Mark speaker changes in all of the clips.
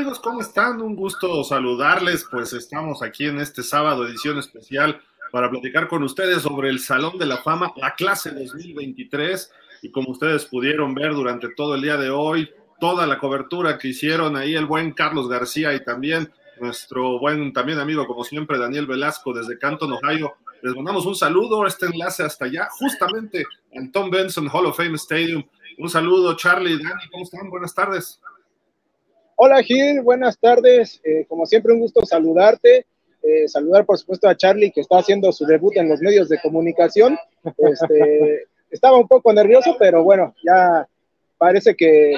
Speaker 1: amigos? ¿Cómo están? Un gusto saludarles. Pues estamos aquí en este sábado, edición especial, para platicar con ustedes sobre el Salón de la Fama, la clase 2023. Y como ustedes pudieron ver durante todo el día de hoy, toda la cobertura que hicieron ahí el buen Carlos García y también nuestro buen también amigo, como siempre, Daniel Velasco desde Canton, Ohio. Les mandamos un saludo, este enlace hasta allá, justamente en Tom Benson Hall of Fame Stadium. Un saludo, Charlie, Dani, ¿cómo están? Buenas tardes.
Speaker 2: Hola Gil, buenas tardes. Eh, como siempre, un gusto saludarte. Eh, saludar, por supuesto, a Charlie, que está haciendo su debut en los medios de comunicación. Este, estaba un poco nervioso, pero bueno, ya parece que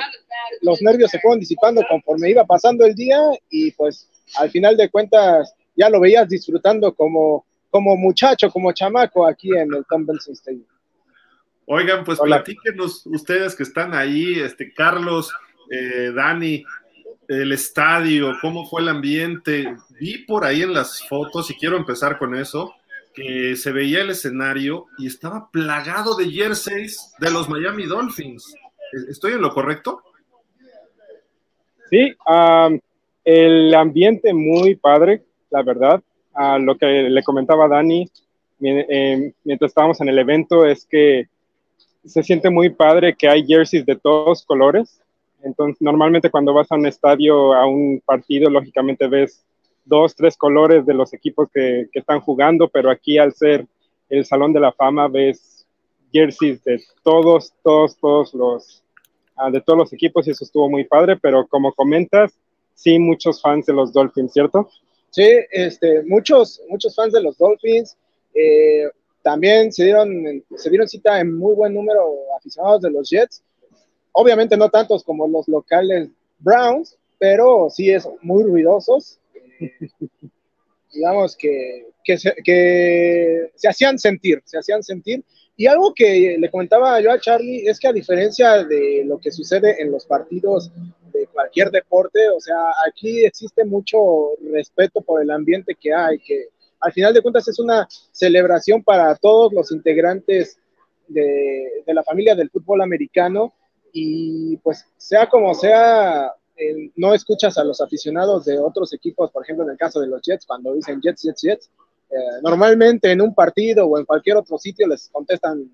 Speaker 2: los nervios se fueron disipando conforme iba pasando el día y pues al final de cuentas ya lo veías disfrutando como, como muchacho, como chamaco aquí en el Tom Benson Stadium.
Speaker 1: Oigan, pues platíquenos ustedes que están ahí, este Carlos, eh, Dani, el estadio, cómo fue el ambiente. Vi por ahí en las fotos, y quiero empezar con eso, que se veía el escenario y estaba plagado de jerseys de los Miami Dolphins. ¿Estoy en lo correcto?
Speaker 3: Sí, el ambiente muy padre, la verdad. lo que le comentaba Dani eh, mientras estábamos en el evento es que se siente muy padre que hay jerseys de todos colores entonces, normalmente cuando vas a un estadio, a un partido, lógicamente ves dos, tres colores de los equipos que, están jugando, pero aquí al ser el Salón de la Fama ves jerseys de todos, todos, todos los, ah, de todos los equipos y eso estuvo muy padre, pero como comentas, sí, muchos fans de los Dolphins, ¿cierto?
Speaker 2: Sí, este, muchos, muchos fans de los Dolphins. Eh, también se dieron, se dieron cita en muy buen número aficionados de los Jets Obviamente no tantos como los locales Browns, pero sí es muy ruidosos. digamos que, que, se, que se hacían sentir, se hacían sentir. Y algo que le comentaba yo a Charlie es que a diferencia de lo que sucede en los partidos de cualquier deporte, o sea, aquí existe mucho respeto por el ambiente que hay, que al final de cuentas es una celebración para todos los integrantes de, de la familia del fútbol americano y pues sea como sea, no escuchas a los aficionados de otros equipos, por ejemplo, en el caso de los Jets, cuando dicen Jets, Jets, Jets, eh, normalmente en un partido o en cualquier otro sitio les contestan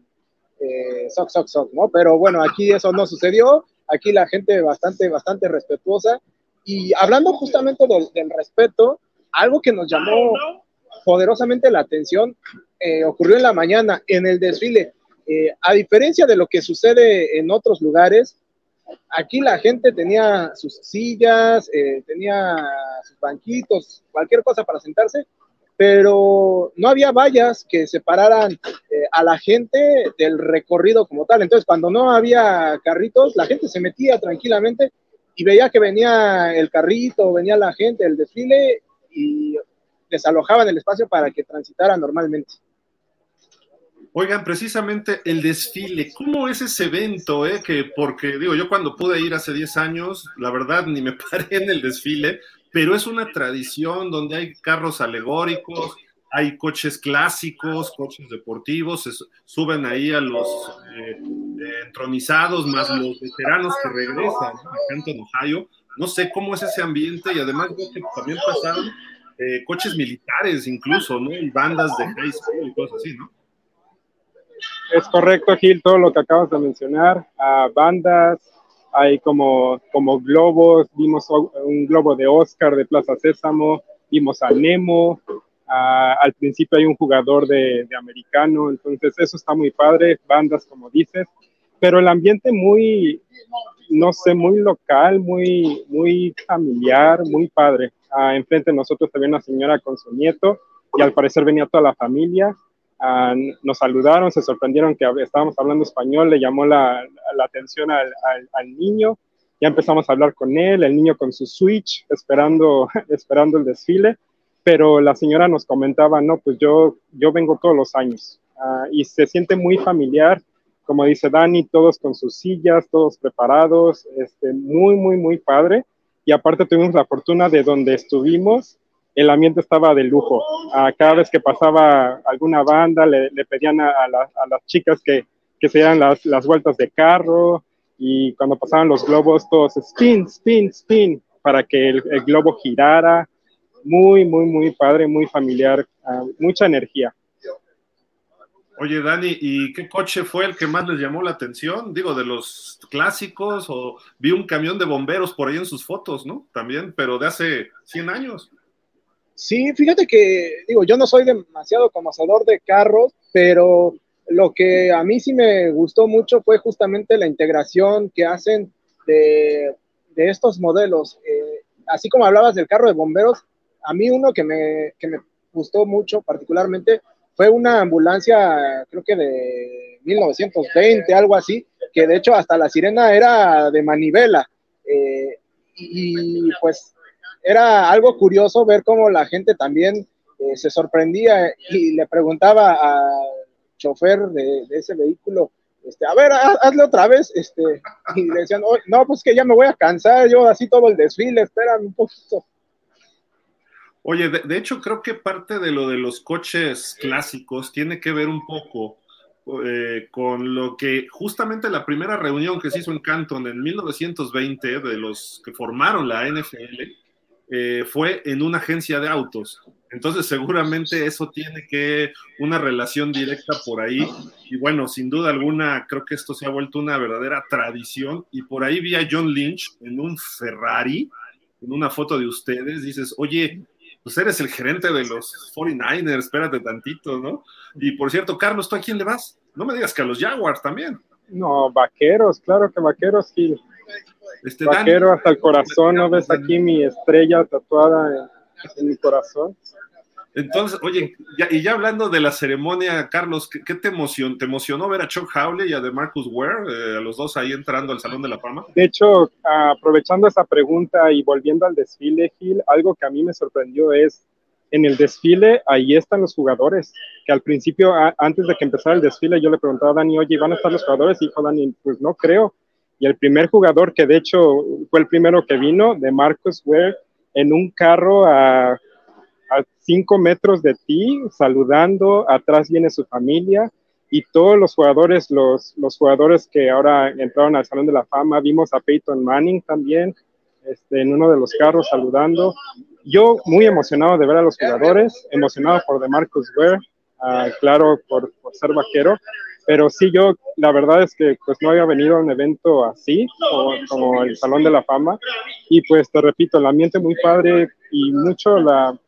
Speaker 2: eh, sock, sock, ¿no? Pero bueno, aquí eso no sucedió, aquí la gente bastante, bastante respetuosa. Y hablando justamente del, del respeto, algo que nos llamó poderosamente la atención eh, ocurrió en la mañana en el desfile. Eh, a diferencia de lo que sucede en otros lugares, aquí la gente tenía sus sillas, eh, tenía sus banquitos, cualquier cosa para sentarse, pero no había vallas que separaran eh, a la gente del recorrido como tal. Entonces, cuando no había carritos, la gente se metía tranquilamente y veía que venía el carrito, venía la gente, el desfile y desalojaban el espacio para que transitara normalmente.
Speaker 1: Oigan, precisamente el desfile, ¿cómo es ese evento? Eh? Que porque digo, yo cuando pude ir hace 10 años, la verdad ni me paré en el desfile, pero es una tradición donde hay carros alegóricos, hay coches clásicos, coches deportivos, se suben ahí a los eh, entronizados, más los veteranos que regresan a Canton, Ohio. No sé cómo es ese ambiente y además veo que también pasaron eh, coches militares incluso, ¿no? Y bandas de high school y cosas así, ¿no?
Speaker 3: Es correcto, Gil, todo lo que acabas de mencionar. bandas, hay como, como globos, vimos un globo de Oscar de Plaza Sésamo, vimos a Nemo, al principio hay un jugador de, de, americano, entonces eso está muy padre, bandas como dices, pero el ambiente muy, no sé, muy local, muy, muy familiar, muy padre. Ah, enfrente de nosotros había una señora con su nieto y al parecer venía toda la familia Ah, nos saludaron, se sorprendieron que estábamos hablando español, le llamó la, la atención al, al, niño, ya empezamos a hablar con él, el niño con su switch, esperando, esperando el desfile, pero la señora nos comentaba, no, pues yo, yo vengo todos los años ah, y se siente muy familiar, como dice Dani, todos con sus sillas, todos preparados, este, muy, muy, muy padre. Y aparte tuvimos la fortuna de donde estuvimos, el ambiente estaba de lujo. a cada vez que pasaba alguna banda, le, pedían a, las chicas que, que se dieran las, las, vueltas de carro y cuando pasaban los globos, todos spin, spin, spin. para que el, globo girara. Muy, muy, muy padre, muy familiar, ah, mucha energía.
Speaker 1: Oye, Dani, ¿y qué coche fue el que más les llamó la atención? Digo, de los clásicos, o vi un camión de bomberos por ahí en sus fotos, ¿no? También, pero de hace 100 años.
Speaker 2: Sí, fíjate que, digo, yo no soy demasiado conocedor de carros, pero lo que a mí sí me gustó mucho fue justamente la integración que hacen de, estos modelos. Eh, así como hablabas del carro de bomberos, a mí uno que me, que me gustó mucho particularmente fue una ambulancia, creo que de 1920, algo así, que de hecho hasta la sirena era de manivela. Eh, y pues era algo curioso ver cómo la gente también eh, se sorprendía y le preguntaba al chofer de, ese vehículo, este, a ver, hazle otra vez, este, y le decían, no, pues que ya me voy a cansar, yo así todo el desfile, espérame un poquito.
Speaker 1: Oye, de, hecho creo que parte de lo de los coches clásicos tiene que ver un poco eh, con lo que justamente la primera reunión que se hizo en Canton en 1920 de los que formaron la NFL eh, fue en una agencia de autos. Entonces seguramente eso tiene que una relación directa por ahí. Y bueno, sin duda alguna, creo que esto se ha vuelto una verdadera tradición. Y por ahí vi a John Lynch en un Ferrari, en una foto de ustedes. Dices, oye, pues eres el gerente de los 49ers, espérate tantito, ¿no? Y por cierto, Carlos, ¿tú a quién le vas? No me digas que a los Jaguars también.
Speaker 3: No, vaqueros, claro que vaqueros, Gil. Este, Vaquero hasta el corazón, ¿no ves aquí mi estrella tatuada en mi corazón?
Speaker 1: Entonces, oye, y ya hablando de la ceremonia, Carlos, ¿qué, te emocionó? ¿Te emocionó ver a Chuck Howley y a de Marcus Ware, eh, a los dos ahí entrando al Salón de la Fama?
Speaker 3: De hecho, aprovechando esa pregunta y volviendo al desfile, Gil, algo que a mí me sorprendió es, en el desfile, ahí están los jugadores, que al principio, antes de que empezara el desfile, yo le preguntaba a Dani, oye, ¿van a estar los jugadores? Y dijo Dani, pues no creo. Y el primer jugador, que de hecho fue el primero que vino, de Marcus Ware, en un carro a a cinco metros de ti, saludando, atrás viene su familia y todos los jugadores, los, los jugadores que ahora entraron al Salón de la Fama, vimos a Peyton Manning también este, en uno de los carros saludando. Yo muy emocionado de ver a los jugadores, emocionado por DeMarcus Ware, uh, claro, por, ser vaquero, pero sí yo, la verdad es que pues no había venido a un evento así, como, el Salón de la Fama, y pues te repito, el ambiente muy padre y mucho la,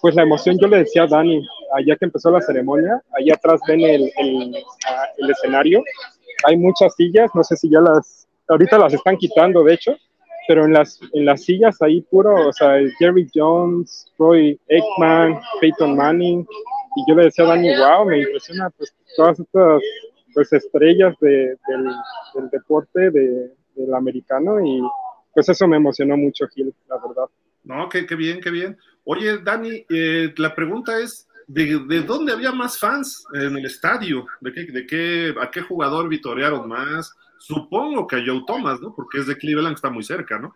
Speaker 3: pues la emoción, yo le decía a Dani, allá que empezó la ceremonia, allá atrás ven el, el, escenario, hay muchas sillas, no sé si ya las, ahorita las están quitando de hecho, pero en las, en las sillas ahí puro, o sea, Jerry Jones, Roy Aikman, Peyton Manning, y yo le decía a Dani, wow, me impresiona pues todas estas pues estrellas de, del, del, deporte de, del americano y pues eso me emocionó mucho, Gil, la verdad.
Speaker 1: No, qué, qué bien, qué bien. Oye, Dani, eh, la pregunta es, ¿de, dónde había más fans en el estadio? ¿De qué, de qué, ¿A qué jugador vitorearon más? Supongo que a Joe Thomas, ¿no? Porque es de Cleveland, está muy cerca, ¿no?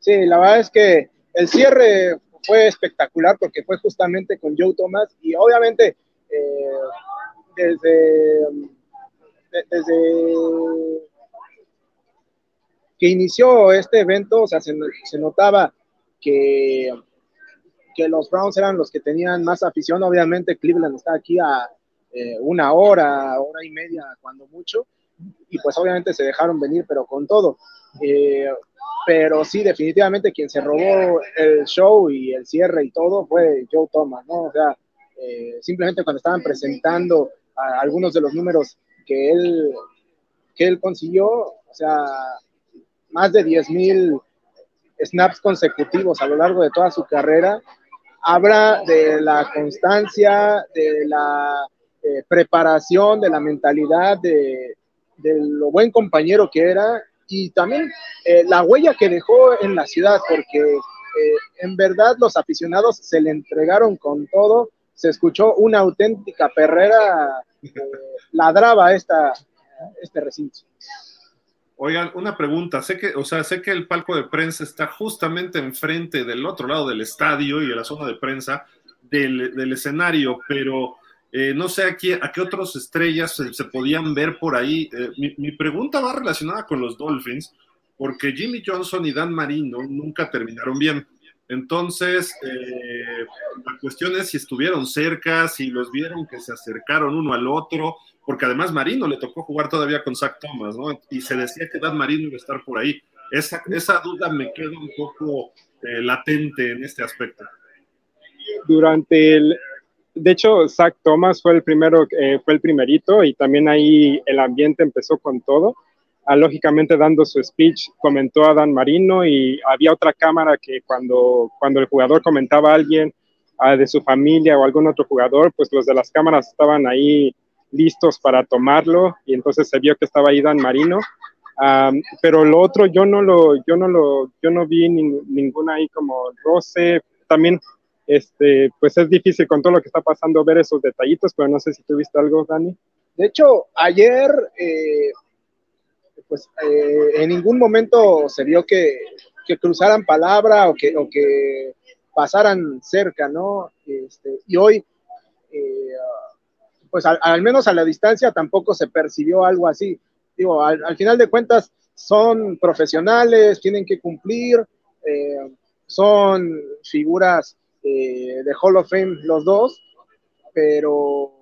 Speaker 2: Sí, la verdad es que el cierre fue espectacular porque fue justamente con Joe Thomas y obviamente eh, desde, desde que inició este evento, o sea, se, se notaba que que los Browns eran los que tenían más afición. Obviamente Cleveland está aquí a eh, una hora, hora y media, cuando mucho, y pues obviamente se dejaron venir, pero con todo. Eh, pero sí, definitivamente quien se robó el show y el cierre y todo fue Joe Thomas, ¿no? O sea, eh, simplemente cuando estaban presentando algunos de los números que él, que él consiguió, o sea, más de 10 mil snaps consecutivos a lo largo de toda su carrera, habla de la constancia, de la eh, preparación, de la mentalidad, de, lo buen compañero que era y también eh, la huella que dejó en la ciudad, porque eh, en verdad los aficionados se le entregaron con todo, se escuchó una auténtica perrera, ladraba esta, este recinto.
Speaker 1: Oigan, una pregunta, sé que, o sea, sé que el palco de prensa está justamente enfrente del otro lado del estadio y de la zona de prensa del, escenario, pero eh, no sé a qué, a qué otras estrellas se, podían ver por ahí. Eh, mi, pregunta va relacionada con los Dolphins, porque Jimmy Johnson y Dan Marino nunca terminaron bien. Entonces, eh, la cuestión es si estuvieron cerca, si los vieron que se acercaron uno al otro, porque además Marino le tocó jugar todavía con Zach Thomas, ¿no? Y se decía que Dan Marino iba a estar por ahí. Esa, esa duda me queda un poco latente en este aspecto.
Speaker 3: Durante el, de hecho, Zach Thomas fue el primero, eh, fue el primerito y también ahí el ambiente empezó con todo. Ah, lógicamente dando su speech comentó a Dan Marino y había otra cámara que cuando, cuando el jugador comentaba a alguien ah, de su familia o algún otro jugador, pues los de las cámaras estaban ahí listos para tomarlo y entonces se vio que estaba ahí Dan Marino. Pero lo otro yo no lo, yo no lo, yo no vi ninguna ahí como roce. También, este, pues es difícil con todo lo que está pasando ver esos detallitos, pero no sé si tuviste algo, Dani.
Speaker 2: De hecho, ayer eh, pues eh, en ningún momento se vio que, cruzaran palabra o que, que pasaran cerca, ¿no? Este, y hoy, eh, pues al, menos a la distancia tampoco se percibió algo así. Digo, al, final de cuentas son profesionales, tienen que cumplir, son figuras de Hall of Fame los dos, pero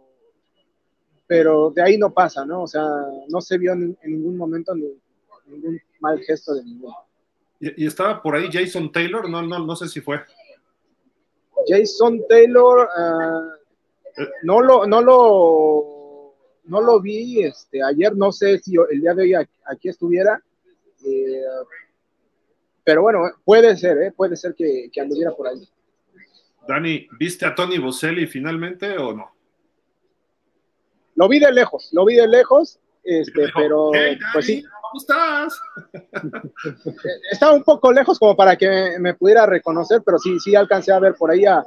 Speaker 2: pero de ahí no pasa, ¿no? O sea, no se vio en, ningún momento ningún mal gesto de ninguno.
Speaker 1: Y, estaba por ahí Jason Taylor, no, no, no sé si fue.
Speaker 2: Jason Taylor, uh, no lo, no lo, no lo vi, este, ayer no sé si el día de hoy aquí estuviera, eh, pero bueno, puede ser, ¿eh? puede ser que, que anduviera por ahí.
Speaker 1: Dani, ¿viste a Tony Boselli finalmente o no?
Speaker 2: Lo vi de lejos, lo vi de lejos, este, pero pues sí.
Speaker 1: ¿Cómo estás?
Speaker 2: Estaba un poco lejos como para que me pudiera reconocer, pero sí, sí alcancé a ver por ahí a,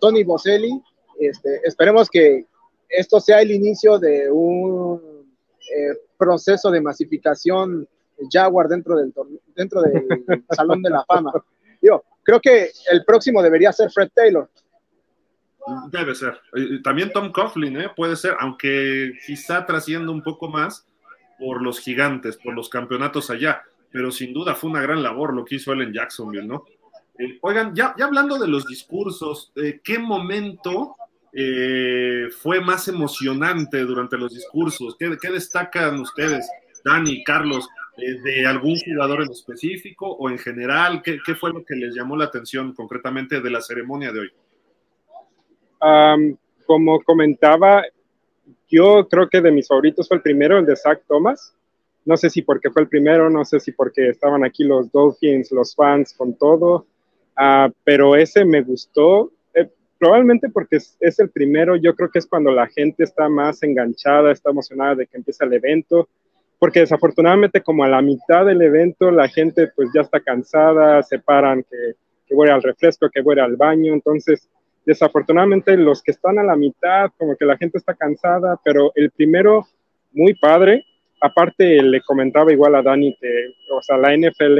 Speaker 2: Tony Boselli. Este, esperemos que esto sea el inicio de un eh, proceso de masificación Jaguar dentro del, dentro del Salón de la Fama. Yo creo que el próximo debería ser Fred Taylor.
Speaker 1: Debe ser. También Tom Coughlin, ¿eh? puede ser, aunque quizá trascienda un poco más por los gigantes, por los campeonatos allá, pero sin duda fue una gran labor lo que hizo él en Jacksonville, ¿no? Eh, oigan, ya, ya, hablando de los discursos, eh, ¿qué momento fue más emocionante durante los discursos? ¿Qué, destacan ustedes, Dani, Carlos, de algún jugador en específico o en general? ¿Qué, ¿Qué fue lo que les llamó la atención concretamente de la ceremonia de hoy?
Speaker 3: como comentaba, yo creo que de mis favoritos fue el primero, el de Zach Thomas. No sé si porque fue el primero, no sé si porque estaban aquí los Dolphins, los fans con todo, uh, pero ese me gustó. Eh, probablemente porque es, es, el primero, yo creo que es cuando la gente está más enganchada, está emocionada de que empiece el evento, porque desafortunadamente como a la mitad del evento la gente pues ya está cansada, se paran que, que voy al refresco, que voy al baño, entonces Desafortunadamente los que están a la mitad, como que la gente está cansada, pero el primero, muy padre. Aparte, le comentaba igual a Dani que, o sea, la NFL,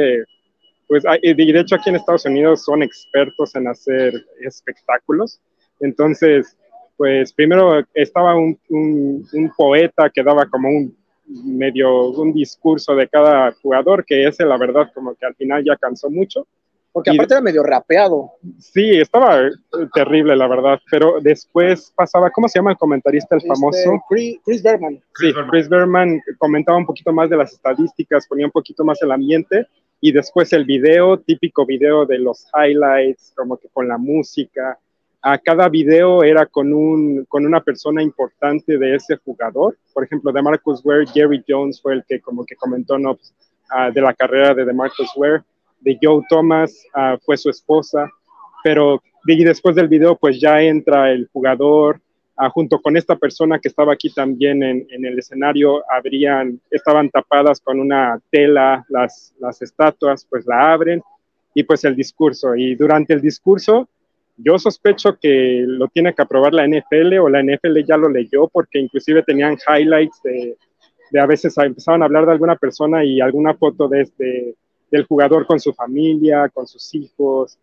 Speaker 3: pues, y de hecho aquí en Estados Unidos son expertos en hacer espectáculos. Entonces, pues primero estaba un, un, un poeta que daba como un medio un discurso de cada jugador, que ese la verdad como que al final ya cansó mucho.
Speaker 2: Porque aparte era medio rapeado.
Speaker 3: Sí, estaba eh, terrible, la verdad. Pero después pasaba, ¿cómo se llama el comentarista, el este, famoso?
Speaker 2: Chris, Berman.
Speaker 3: Sí, Chris Berman comentaba un poquito más de las estadísticas, ponía un poquito más el ambiente. Y después el video, típico video de los highlights, como que con la música. A cada video era con, un, con una persona importante de ese jugador. Por ejemplo, de Marcus Ware, Jerry Jones fue el que como que comentó ¿no? Pues, ah, de la carrera de Marcus Ware de Joe Thomas ah, fue su esposa, pero y después del video pues ya entra el jugador ah, junto con esta persona que estaba aquí también en, el escenario, habrían, estaban tapadas con una tela las, las estatuas, pues la abren y pues el discurso. Y durante el discurso yo sospecho que lo tiene que aprobar la NFL o la NFL ya lo leyó porque inclusive tenían highlights de, de a veces empezaban a hablar de alguna persona y alguna foto de este del jugador con su familia, con sus hijos.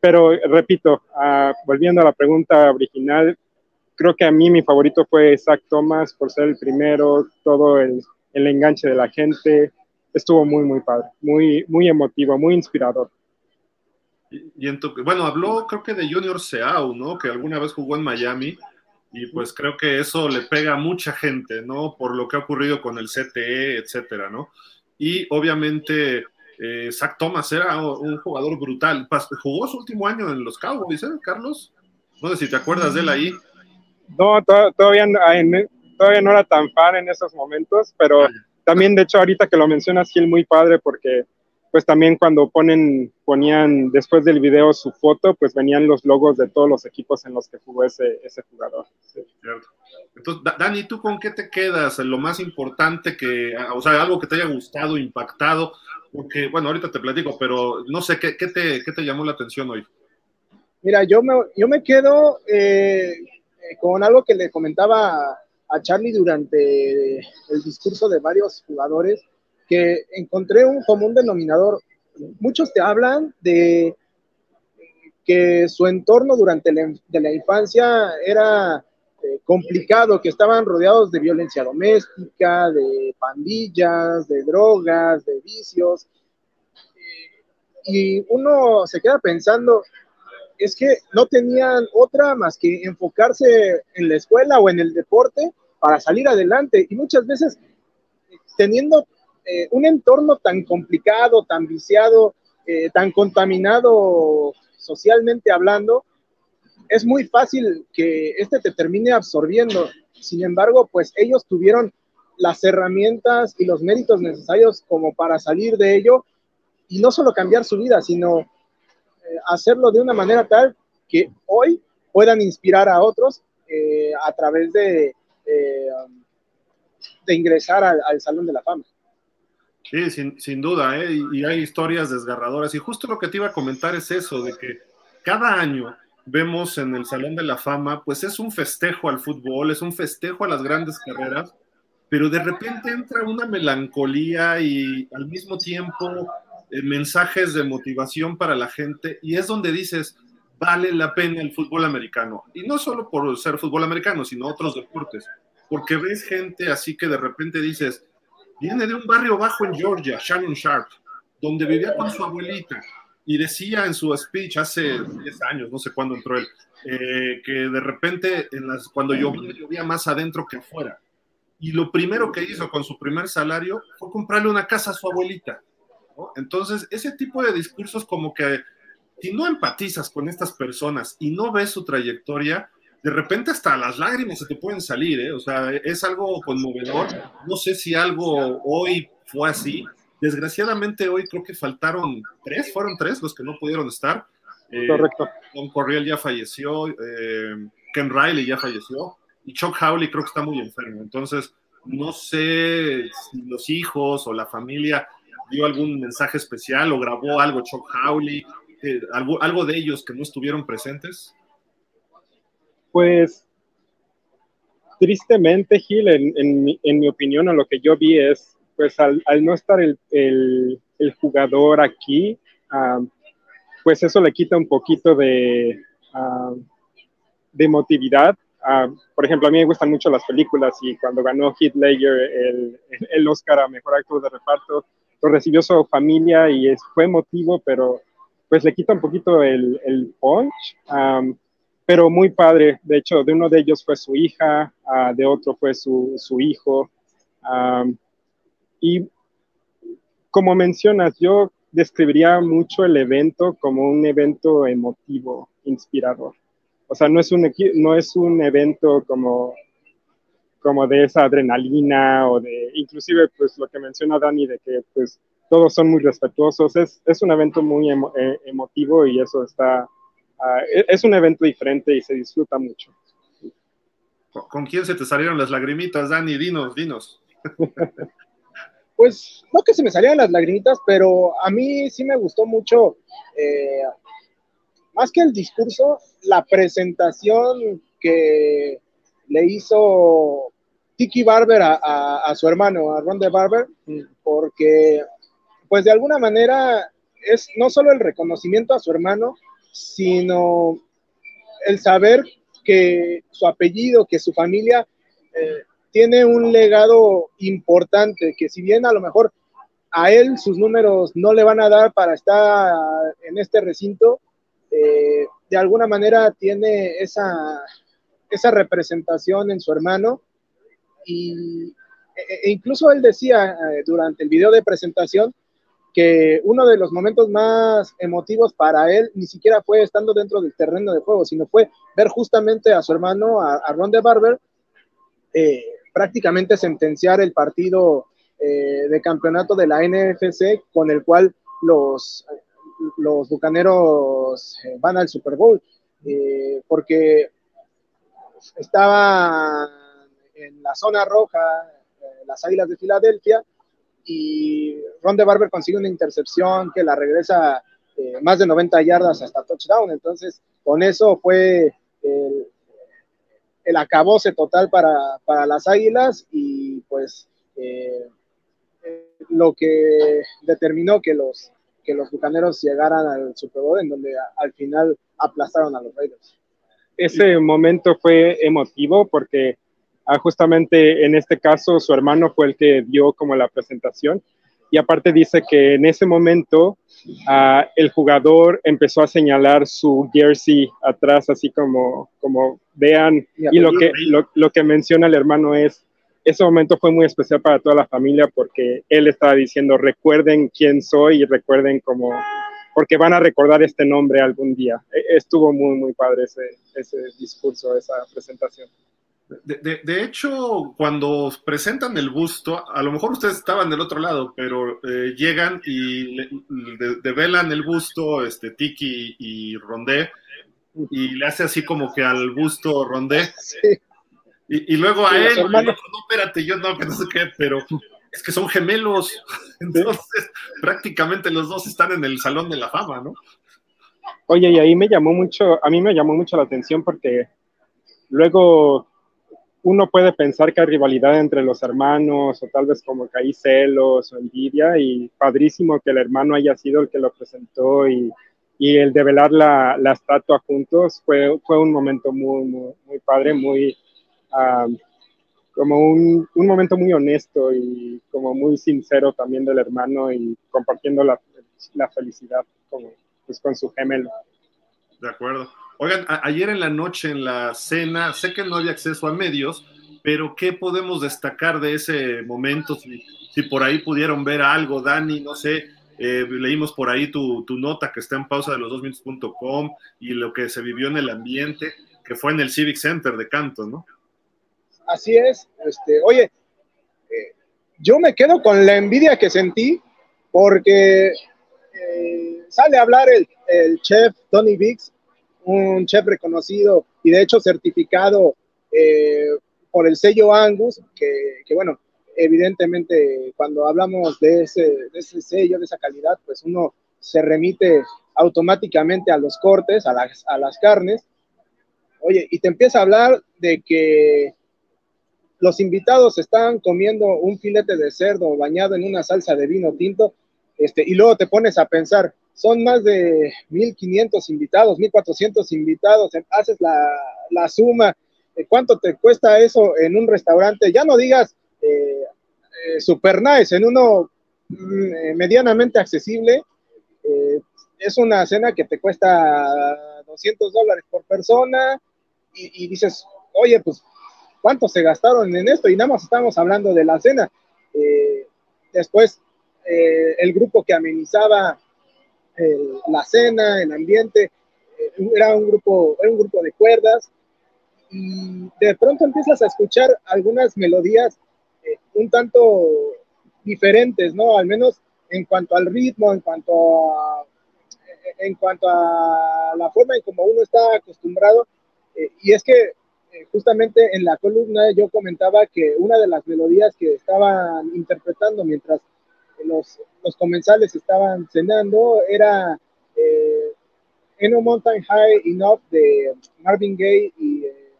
Speaker 3: Pero repito, ah, volviendo a la pregunta original, creo que a mí mi favorito fue Zach Thomas por ser el primero, todo el, el enganche de la gente. estuvo muy, muy padre, muy, muy emotivo, muy inspirador.
Speaker 1: Y, en bueno, habló creo que de Junior Seau, ¿no? Que alguna vez jugó en Miami y pues creo que eso le pega a mucha gente, ¿no? Por lo que ha ocurrido con el CTE, etcétera, ¿no? Y obviamente eh, Zach Thomas era un jugador brutal. Jugó su último año en los Cowboys, ¿eh, Carlos? No sé si te acuerdas de él ahí.
Speaker 3: No, todavía, todavía no era tan fan en esos momentos, pero también, de hecho, ahorita que lo mencionas, Gil, muy padre, porque pues también cuando ponen, ponían después del video su foto, pues venían los logos de todos los equipos en los que jugó ese, ese jugador.
Speaker 1: Entonces, Dani, ¿tú con qué te quedas? Lo más importante que, o sea, algo que te haya gustado, impactado, porque, bueno, ahorita te platico, pero no sé, ¿qué, qué, te, qué te, llamó la atención hoy?
Speaker 2: Mira, yo me, yo me quedo eh, con algo que le comentaba a Charlie durante el discurso de varios jugadores, encontré un común denominador. Muchos te hablan de que su entorno durante la, infancia era eh, complicado, que estaban rodeados de violencia doméstica, de pandillas, de drogas, de vicios. y uno se queda pensando, es que no tenían otra más que enfocarse en la escuela o en el deporte para salir adelante. Y muchas veces, teniendo eh, un entorno tan complicado, tan viciado, eh, tan contaminado socialmente hablando, es muy fácil que este te termine absorbiendo. Sin embargo, pues ellos tuvieron las herramientas y los méritos necesarios como para salir de ello y no solo cambiar su vida, sino eh, hacerlo de una manera tal que hoy puedan inspirar a otros a través de, de ingresar al, Salón de la Fama.
Speaker 1: Sí, sin, duda, y hay historias desgarradoras. Y justo lo que te iba a comentar es eso, de que cada año vemos en el Salón de la Fama, pues es un festejo al fútbol, es un festejo a las grandes carreras, pero de repente entra una melancolía y al mismo tiempo eh, mensajes de motivación para la gente y es donde dices, vale la pena el fútbol americano. Y no solo por ser fútbol americano, sino otros deportes, porque ves gente así que de repente dices, viene de un barrio bajo en Georgia, Shannon Sharp, donde vivía con su abuelita y decía en su speech hace 10 años, no sé cuándo entró él, eh, que de repente en las, cuando llovía, llovía más adentro que afuera. Y lo primero que hizo con su primer salario fue comprarle una casa a su abuelita. Entonces, ese tipo de discursos como que si no empatizas con estas personas y no ves su trayectoria, de repente hasta las lágrimas se te pueden salir, ¿eh? O sea, es algo conmovedor. No sé si algo hoy fue así, Desgraciadamente hoy creo que faltaron tres, fueron tres los que no pudieron estar.
Speaker 3: Eh, Correcto.
Speaker 1: Don Corriel ya falleció, eh, Ken Riley ya falleció y Chuck Howley creo que está muy enfermo. Entonces, no sé si los hijos o la familia dio algún mensaje especial o grabó algo Chuck Howley, eh, algo, algo de ellos que no estuvieron presentes.
Speaker 3: Pues tristemente, Gil, en, en mi opinión, a lo que yo vi es pues al, no estar el, jugador aquí, ah, pues eso le quita un poquito de, uh, de emotividad. Ah, por ejemplo, a mí me gustan mucho las películas y cuando ganó Heath Ledger el, el Oscar a Mejor Actor de Reparto, lo recibió su familia y es, fue emotivo, pero pues le quita un poquito el, el punch. Pero muy padre, de hecho, de uno de ellos fue su hija, de otro fue su, su hijo. Y como mencionas, yo describiría mucho el evento como un evento emotivo, inspirador. O sea, no es un, no es un evento como, como de esa adrenalina o de, inclusive, pues lo que menciona Dani, de que pues todos son muy respetuosos. Es, es un evento muy eh, emotivo y eso está, e, es un evento diferente y se disfruta mucho.
Speaker 1: ¿Con quién se te salieron las lagrimitas, Dani? Dinos, dinos.
Speaker 2: pues no que se me salieran las lagrimitas, pero a mí sí me gustó mucho, eh, más que el discurso, la presentación que le hizo Tiki Barber a, su hermano, a Ron de Barber, porque pues de alguna manera es no solo el reconocimiento a su hermano, sino el saber que su apellido, que su familia eh, tiene un legado importante, que si bien a lo mejor a él sus números no le van a dar para estar en este recinto, eh, de alguna manera tiene esa, esa representación en su hermano. Y, e, e incluso él decía eh, durante el video de presentación que uno de los momentos más emotivos para él ni siquiera fue estando dentro del terreno de juego, sino fue ver justamente a su hermano, a, Ron de Barber, eh, prácticamente sentenciar el partido eh, de campeonato de la NFC con el cual los, los bucaneros eh, van al Super Bowl, porque estaba en la zona roja, las Águilas de Filadelfia, y Ron de Barber consigue una intercepción que la regresa eh, más de 90 yardas hasta touchdown. Entonces, con eso fue el, el acabose total para, para, las Águilas y pues eh, lo que determinó que los, que los bucaneros llegaran al Super Bowl, en donde al final aplastaron a los Raiders.
Speaker 3: Ese momento fue emotivo porque Ah, justamente en este caso su hermano fue el que dio como la presentación y aparte dice que en ese momento ah, el jugador empezó a señalar su jersey atrás así como, como vean y lo que, lo, lo que menciona el hermano es ese momento fue muy especial para toda la familia porque él estaba diciendo recuerden quién soy y recuerden como porque van a recordar este nombre algún día. E, estuvo muy, muy padre ese, ese discurso, esa presentación.
Speaker 1: De, hecho, cuando presentan el busto, a lo mejor ustedes estaban del otro lado, pero eh, llegan y develan el busto, este Tiki y Rondé, y le hace así como que al busto Rondé. Y, luego a él, no, espérate, yo no, que no sé qué, pero es que son gemelos. Entonces, prácticamente los dos están en el Salón de la Fama, ¿no?
Speaker 3: Oye, y ahí me llamó mucho, a mí me llamó mucho la atención porque luego uno puede pensar que hay rivalidad entre los hermanos o tal vez como que hay celos o envidia y padrísimo que el hermano haya sido el que lo presentó y, y el develar la, la estatua juntos fue, fue un momento muy, muy, padre, muy como un, un, momento muy honesto y como muy sincero también del hermano y compartiendo la, la felicidad pues, con su gemelo.
Speaker 1: De acuerdo. Oigan, ayer en la noche en la cena, sé que no había acceso a medios, pero ¿qué podemos destacar de ese momento? Si, por ahí pudieron ver algo, Dani, no sé, eh, leímos por ahí tu, nota que está en pausa de los dos minutos.com y lo que se vivió en el ambiente, que fue en el Civic Center de Canton, ¿no?
Speaker 2: Así es. Este, oye, eh, yo me quedo con la envidia que sentí porque eh, sale a hablar el, el chef Tony Biggs un chef reconocido y de hecho certificado eh, por el sello Angus, que, bueno, evidentemente cuando hablamos de ese, ese, sello, de esa calidad, pues uno se remite automáticamente a los cortes, a las, a las carnes. Oye, y te empieza a hablar de que los invitados están comiendo un filete de cerdo bañado en una salsa de vino tinto, este, y luego te pones a pensar, son más de 1.500 invitados, 1.400 invitados, haces la, suma, ¿cuánto te cuesta eso en un restaurante? Ya no digas eh, eh, super nice, en uno mm, eh, medianamente accesible, es una cena que te cuesta 200 dólares por persona y, y, dices, oye, pues, ¿cuánto se gastaron en esto? Y nada más estamos hablando de la cena. después, el grupo que amenizaba la cena, el ambiente, eh, era un grupo, era un grupo de cuerdas y de pronto empiezas a escuchar algunas melodías eh, un tanto diferentes, ¿no? Al menos en cuanto al ritmo, en cuanto a, en cuanto a la forma en como uno está acostumbrado. Eh, y es que justamente en la columna yo comentaba que una de las melodías que estaban interpretando mientras los, los comensales estaban cenando, era eh, En a Mountain High Enough de Marvin Gaye y, eh,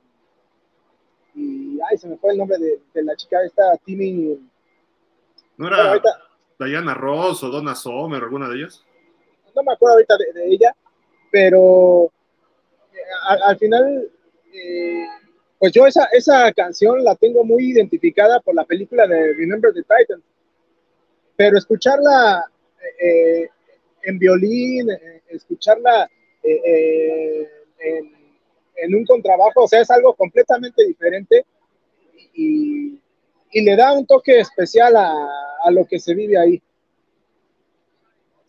Speaker 2: y ay, se me fue el nombre de, de la chica esta, Timmy.
Speaker 1: ¿No era Diana Ross o Donna Sommer, alguna de ellas?
Speaker 2: No me acuerdo ahorita de, ella, pero eh, al, final, eh, pues yo esa, esa canción la tengo muy identificada por la película de Remember the Titans pero escucharla eh, en violín, escucharla en, un contrabajo, o sea, es algo completamente diferente y, le da un toque especial a lo que se vive ahí.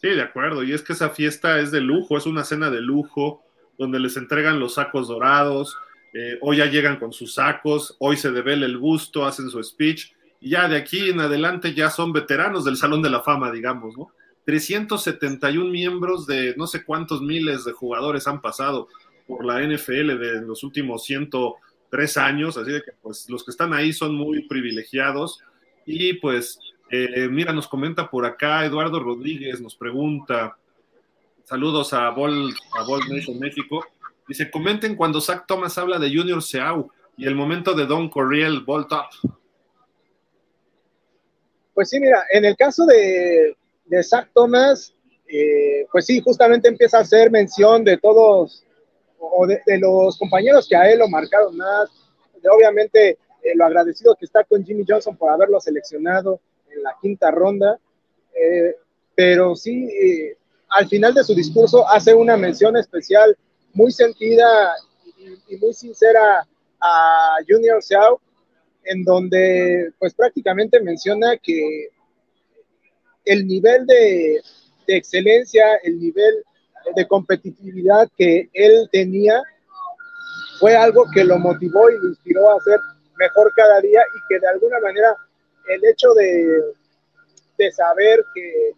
Speaker 1: Sí, de acuerdo. Y es que esa fiesta es de lujo, es una cena de lujo, donde les entregan los sacos dorados. Eh, hoy ya llegan con sus sacos, hoy se devela el busto, hacen su speech. Ya de aquí en adelante ya son veteranos del Salón de la Fama, digamos, ¿no? 371 miembros de no sé cuántos miles de jugadores han pasado por la NFL de los últimos 103 años, así de que pues los que están ahí son muy privilegiados y pues eh, mira, nos comenta por acá Eduardo Rodríguez, nos pregunta, saludos a Ball, a Ball Nation México, dice, comenten cuando Zach Thomas habla de Junior Seau y el momento de Don Corriel, Ball Top.
Speaker 2: Pues sí, mira, en el caso de, de Zach Thomas, eh, pues sí, justamente empieza a hacer mención de todos, o de, los compañeros que a él lo marcaron más, obviamente eh, lo agradecido que está con Jimmy Johnson por haberlo seleccionado, en la quinta ronda, eh, pero sí, al final de su discurso hace una mención especial muy sentida y, muy sincera a Junior Seau, en donde pues prácticamente menciona que el nivel de, excelencia, el nivel de competitividad que él tenía fue algo que lo motivó y lo inspiró a ser mejor cada día y que de alguna manera el hecho de, de saber que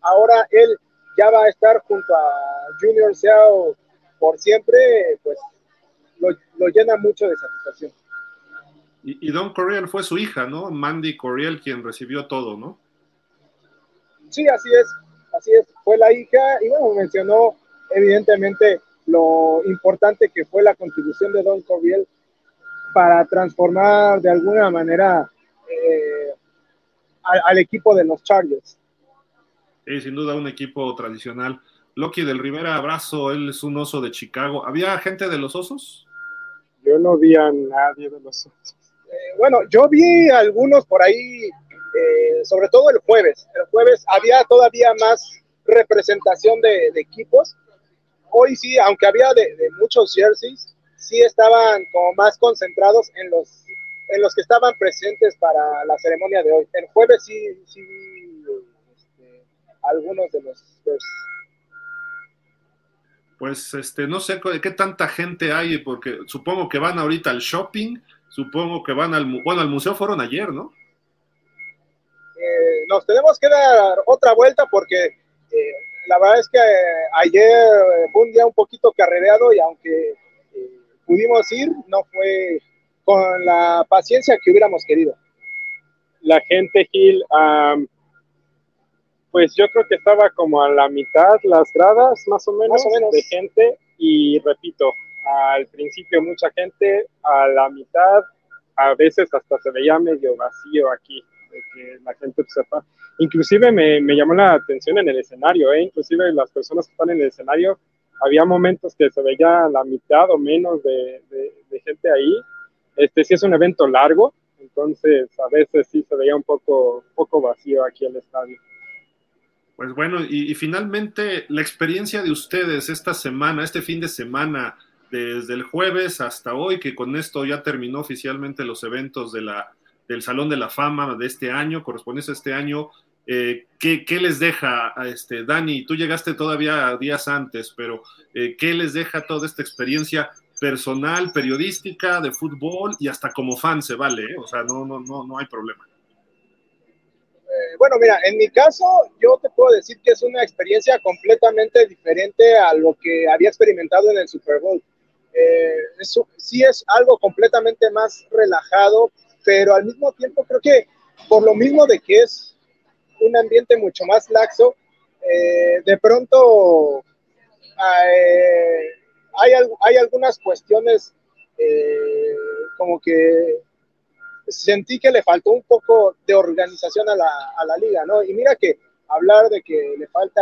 Speaker 2: ahora él ya va a estar junto a Junior Seau por siempre, pues lo, llena mucho de satisfacción.
Speaker 1: Y, Don Corriel fue su hija, ¿no? Mandy Corriel quien recibió todo, ¿no?
Speaker 2: Sí, así es, así es, fue la hija y bueno, mencionó evidentemente lo importante que fue la contribución de Don Corriel para transformar de alguna manera eh, al, equipo de los Chargers.
Speaker 1: Sí, sin duda un equipo tradicional. Loki del Rivera, abrazo, él es un oso de Chicago. ¿Había gente de los osos?
Speaker 3: Yo no vi a nadie de los osos.
Speaker 2: Eh, bueno, yo vi algunos por ahí, eh, sobre todo el jueves. El jueves había todavía más representación de, equipos. Hoy sí, aunque había de, muchos jerseys, sí estaban como más concentrados en los en los que estaban presentes para la ceremonia de hoy. El jueves sí, sí este, algunos de los
Speaker 1: Pues este, no sé qué tanta gente hay, porque supongo que van ahorita al shopping, supongo que van al, bueno, al museo fueron ayer, ¿no?
Speaker 2: Eh, nos tenemos que dar otra vuelta porque eh, la verdad es que ayer fue un día un poquito carrereado y aunque eh, pudimos ir, no fue con la paciencia que hubiéramos querido.
Speaker 3: La gente, Gil, pues yo creo que estaba como a la mitad las gradas, más o menos, de gente. Y repito, al principio mucha gente, a la mitad, a veces hasta se veía medio vacío aquí, de que la gente sepa. Inclusive me, me llamó la atención en el escenario, ¿eh? inclusive las personas que están en el escenario, había momentos que se veía la mitad o menos de, de gente ahí, este sí es un evento largo, entonces a veces sí se veía un poco, poco vacío aquí el estadio.
Speaker 1: Pues bueno, y, finalmente la experiencia de ustedes esta semana, este fin de semana, desde el jueves hasta hoy, que con esto ya terminó oficialmente los eventos de la, del Salón de la Fama de este año, corresponde a este año, eh, ¿qué, les deja, a este, Dani? Tú llegaste todavía días antes, pero eh, ¿qué les deja toda esta experiencia personal, periodística, de fútbol y hasta como fan se vale, ¿eh? o sea, no, no, no, no hay problema.
Speaker 2: Eh, bueno, mira, en mi caso yo te puedo decir que es una experiencia completamente diferente a lo que había experimentado en el Super Bowl. Eh, sí es algo completamente más relajado, pero al mismo tiempo creo que por lo mismo de que es un ambiente mucho más laxo, de pronto hay, hay algunas cuestiones eh, como que sentí que le faltó un poco de organización a la, a la, liga, ¿no? Y mira que hablar de que le falta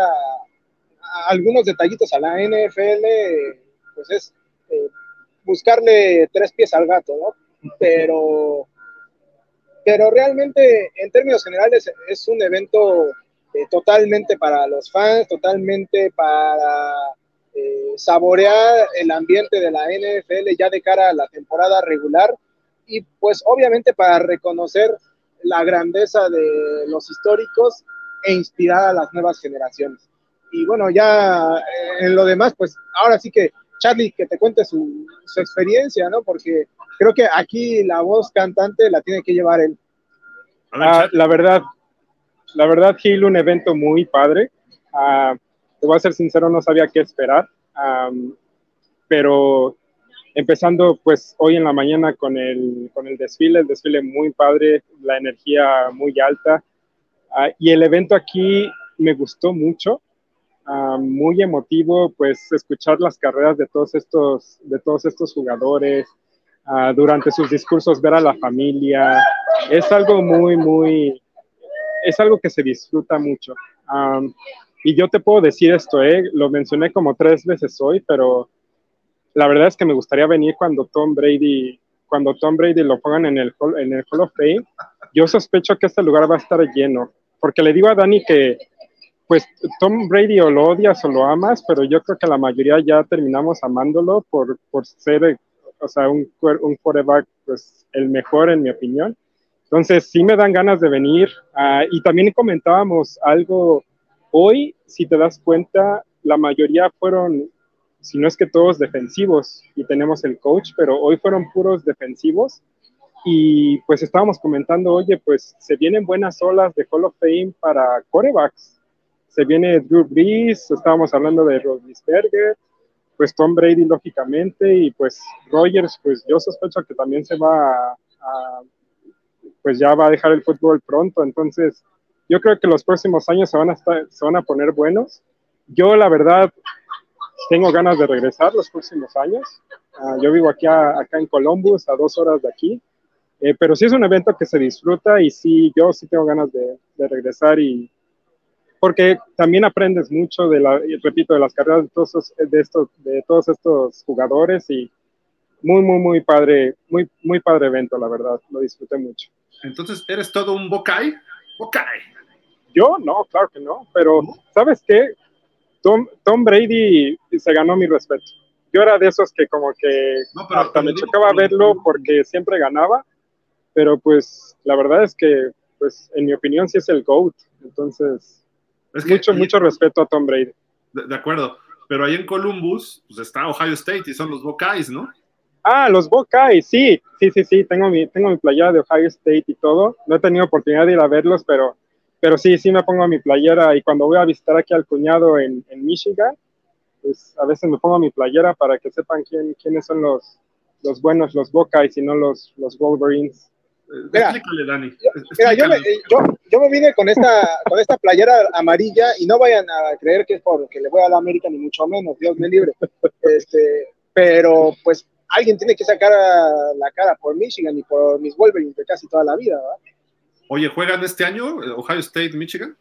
Speaker 2: algunos detallitos a la NFL, pues es eh, buscarle tres pies al gato, ¿no? Pero, pero realmente en términos generales es un evento eh, totalmente para los fans, totalmente para eh, saborear el ambiente de la NFL ya de cara a la temporada regular y pues obviamente para reconocer la grandeza de los históricos e inspirar a las nuevas generaciones. Y bueno, ya eh, en lo demás, pues ahora sí que Charlie, que te cuente su, su experiencia, ¿no? Porque creo que aquí la voz cantante la tiene que llevar él.
Speaker 3: Ah, la verdad, la verdad, Gil, un evento muy padre. Uh, te voy a ser sincero, no sabía qué esperar, um, pero empezando pues hoy en la mañana con el, con el desfile, el desfile muy padre, la energía muy alta. Uh, y el evento aquí me gustó mucho, uh, muy emotivo, pues escuchar las carreras de todos estos, de todos estos jugadores, durante sus discursos ver a la familia, es algo muy, muy, es algo que se disfruta mucho. y yo te puedo decir esto, ¿eh? lo mencioné como tres veces hoy, pero la verdad es que me gustaría venir cuando Tom Brady, cuando Tom Brady lo pongan en el, en el Hall of Fame. Yo sospecho que este lugar va a estar lleno, porque le digo a Dani que, pues Tom Brady o lo odias o lo amas, pero yo creo que la mayoría ya terminamos amándolo por, por ser, o sea, un, un quarterback, pues el mejor en mi opinión. Entonces, sí me dan ganas de venir. Uh, y también comentábamos algo hoy, si te das cuenta, la mayoría fueron, si no es que todos defensivos, y tenemos el coach, pero hoy fueron puros defensivos. Y pues estábamos comentando, oye, pues se vienen buenas olas de Hall of Fame para corebacks. Se viene Drew Brees, estábamos hablando de Rodlisberger, pues Tom Brady lógicamente, y pues Rogers, pues yo sospecho que también se va a, a pues ya va a dejar el fútbol pronto. Entonces, yo creo que los próximos años se van a, se van a poner buenos. Yo, la verdad, tengo ganas de regresar los próximos años. Uh, yo vivo aquí acá en Columbus, a dos horas de aquí. Eh, pero sí es un evento que se disfruta y sí, yo sí tengo ganas de, de regresar y porque también aprendes mucho de la, repito, de las carreras de todos, de estos, de todos estos jugadores y muy, muy, muy padre, muy, muy padre evento, la verdad, lo disfruté mucho.
Speaker 1: Entonces, ¿eres todo un Bokai? Bokai.
Speaker 3: Yo no, claro que no, pero ¿sabes qué? Tom, Tom, Brady se ganó mi respeto. Yo era de esos que como que no, pero, hasta me chocaba verlo porque siempre ganaba, pero pues la verdad es que, pues en mi opinión sí es el GOAT, entonces es que mucho, mucho respeto a Tom Brady.
Speaker 1: De, de, acuerdo, pero ahí en Columbus pues está Ohio State y son los Buckeyes, ¿no?
Speaker 3: Ah, los Buckeyes, sí, sí, sí, sí, tengo mi, tengo mi playera de Ohio State y todo. No he tenido oportunidad de ir a verlos, pero, pero sí, sí me pongo mi playera y cuando voy a visitar aquí al cuñado en, en Michigan, pues a veces me pongo mi playera para que sepan quién, quiénes son los, los buenos, los Buckeyes y no los, los Wolverines.
Speaker 2: Mira, Explícale, Dani. Mira, yo me, yo, yo me, vine con esta, con esta playera amarilla y no vayan a creer que es porque le voy a la América, ni mucho menos, Dios me libre. Este, pero pues alguien tiene que sacar la cara por Michigan y por mis Wolverines de casi toda la vida, ¿verdad?
Speaker 1: Oye, ¿juegan este año Ohio State, Michigan?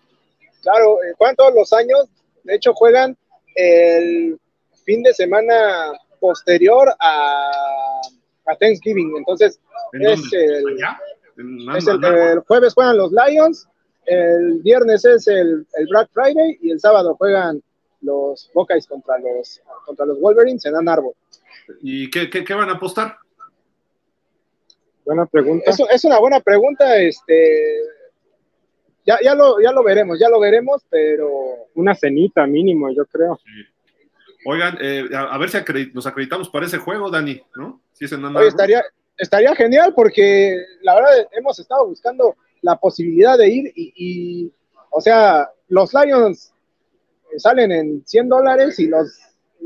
Speaker 2: Claro, eh, juegan todos los años. De hecho, juegan el fin de semana posterior a, a Thanksgiving. Entonces, es, el, es el, el, jueves juegan los Lions, el viernes es el, el Black Friday y el sábado juegan los Buckeyes contra los, contra los Wolverines en Ann Arbor.
Speaker 1: ¿Y qué, qué, qué, van a apostar?
Speaker 3: Buena pregunta.
Speaker 2: Es, es una buena pregunta, este, ya, ya, lo, ya lo veremos, ya lo veremos, pero...
Speaker 3: Una cenita mínimo, yo creo.
Speaker 1: Sí. Oigan, eh, a, a, ver si acredit nos acreditamos para ese juego, Dani, ¿no? Si es en
Speaker 2: Oye, estaría, estaría genial porque la verdad hemos estado buscando la posibilidad de ir y, y o sea, los Lions salen en 100 dólares y los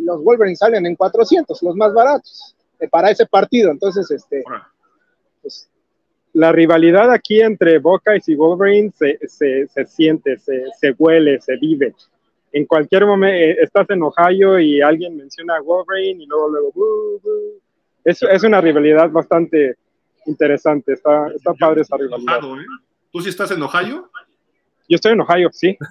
Speaker 2: los Wolverines salen en 400, los más baratos, eh, para ese partido. Entonces, este,
Speaker 3: pues, la rivalidad aquí entre Buckeyes y Wolverines se, se, se siente, se, se, huele, se vive. En cualquier momento eh, estás en Ohio y alguien menciona Wolverine y luego, luego, uh, uh. Es, es, una rivalidad bastante interesante. Está, está padre esa rivalidad.
Speaker 1: Enojado, ¿eh? ¿Tú sí estás en Ohio?
Speaker 3: Yo estoy en Ohio, sí.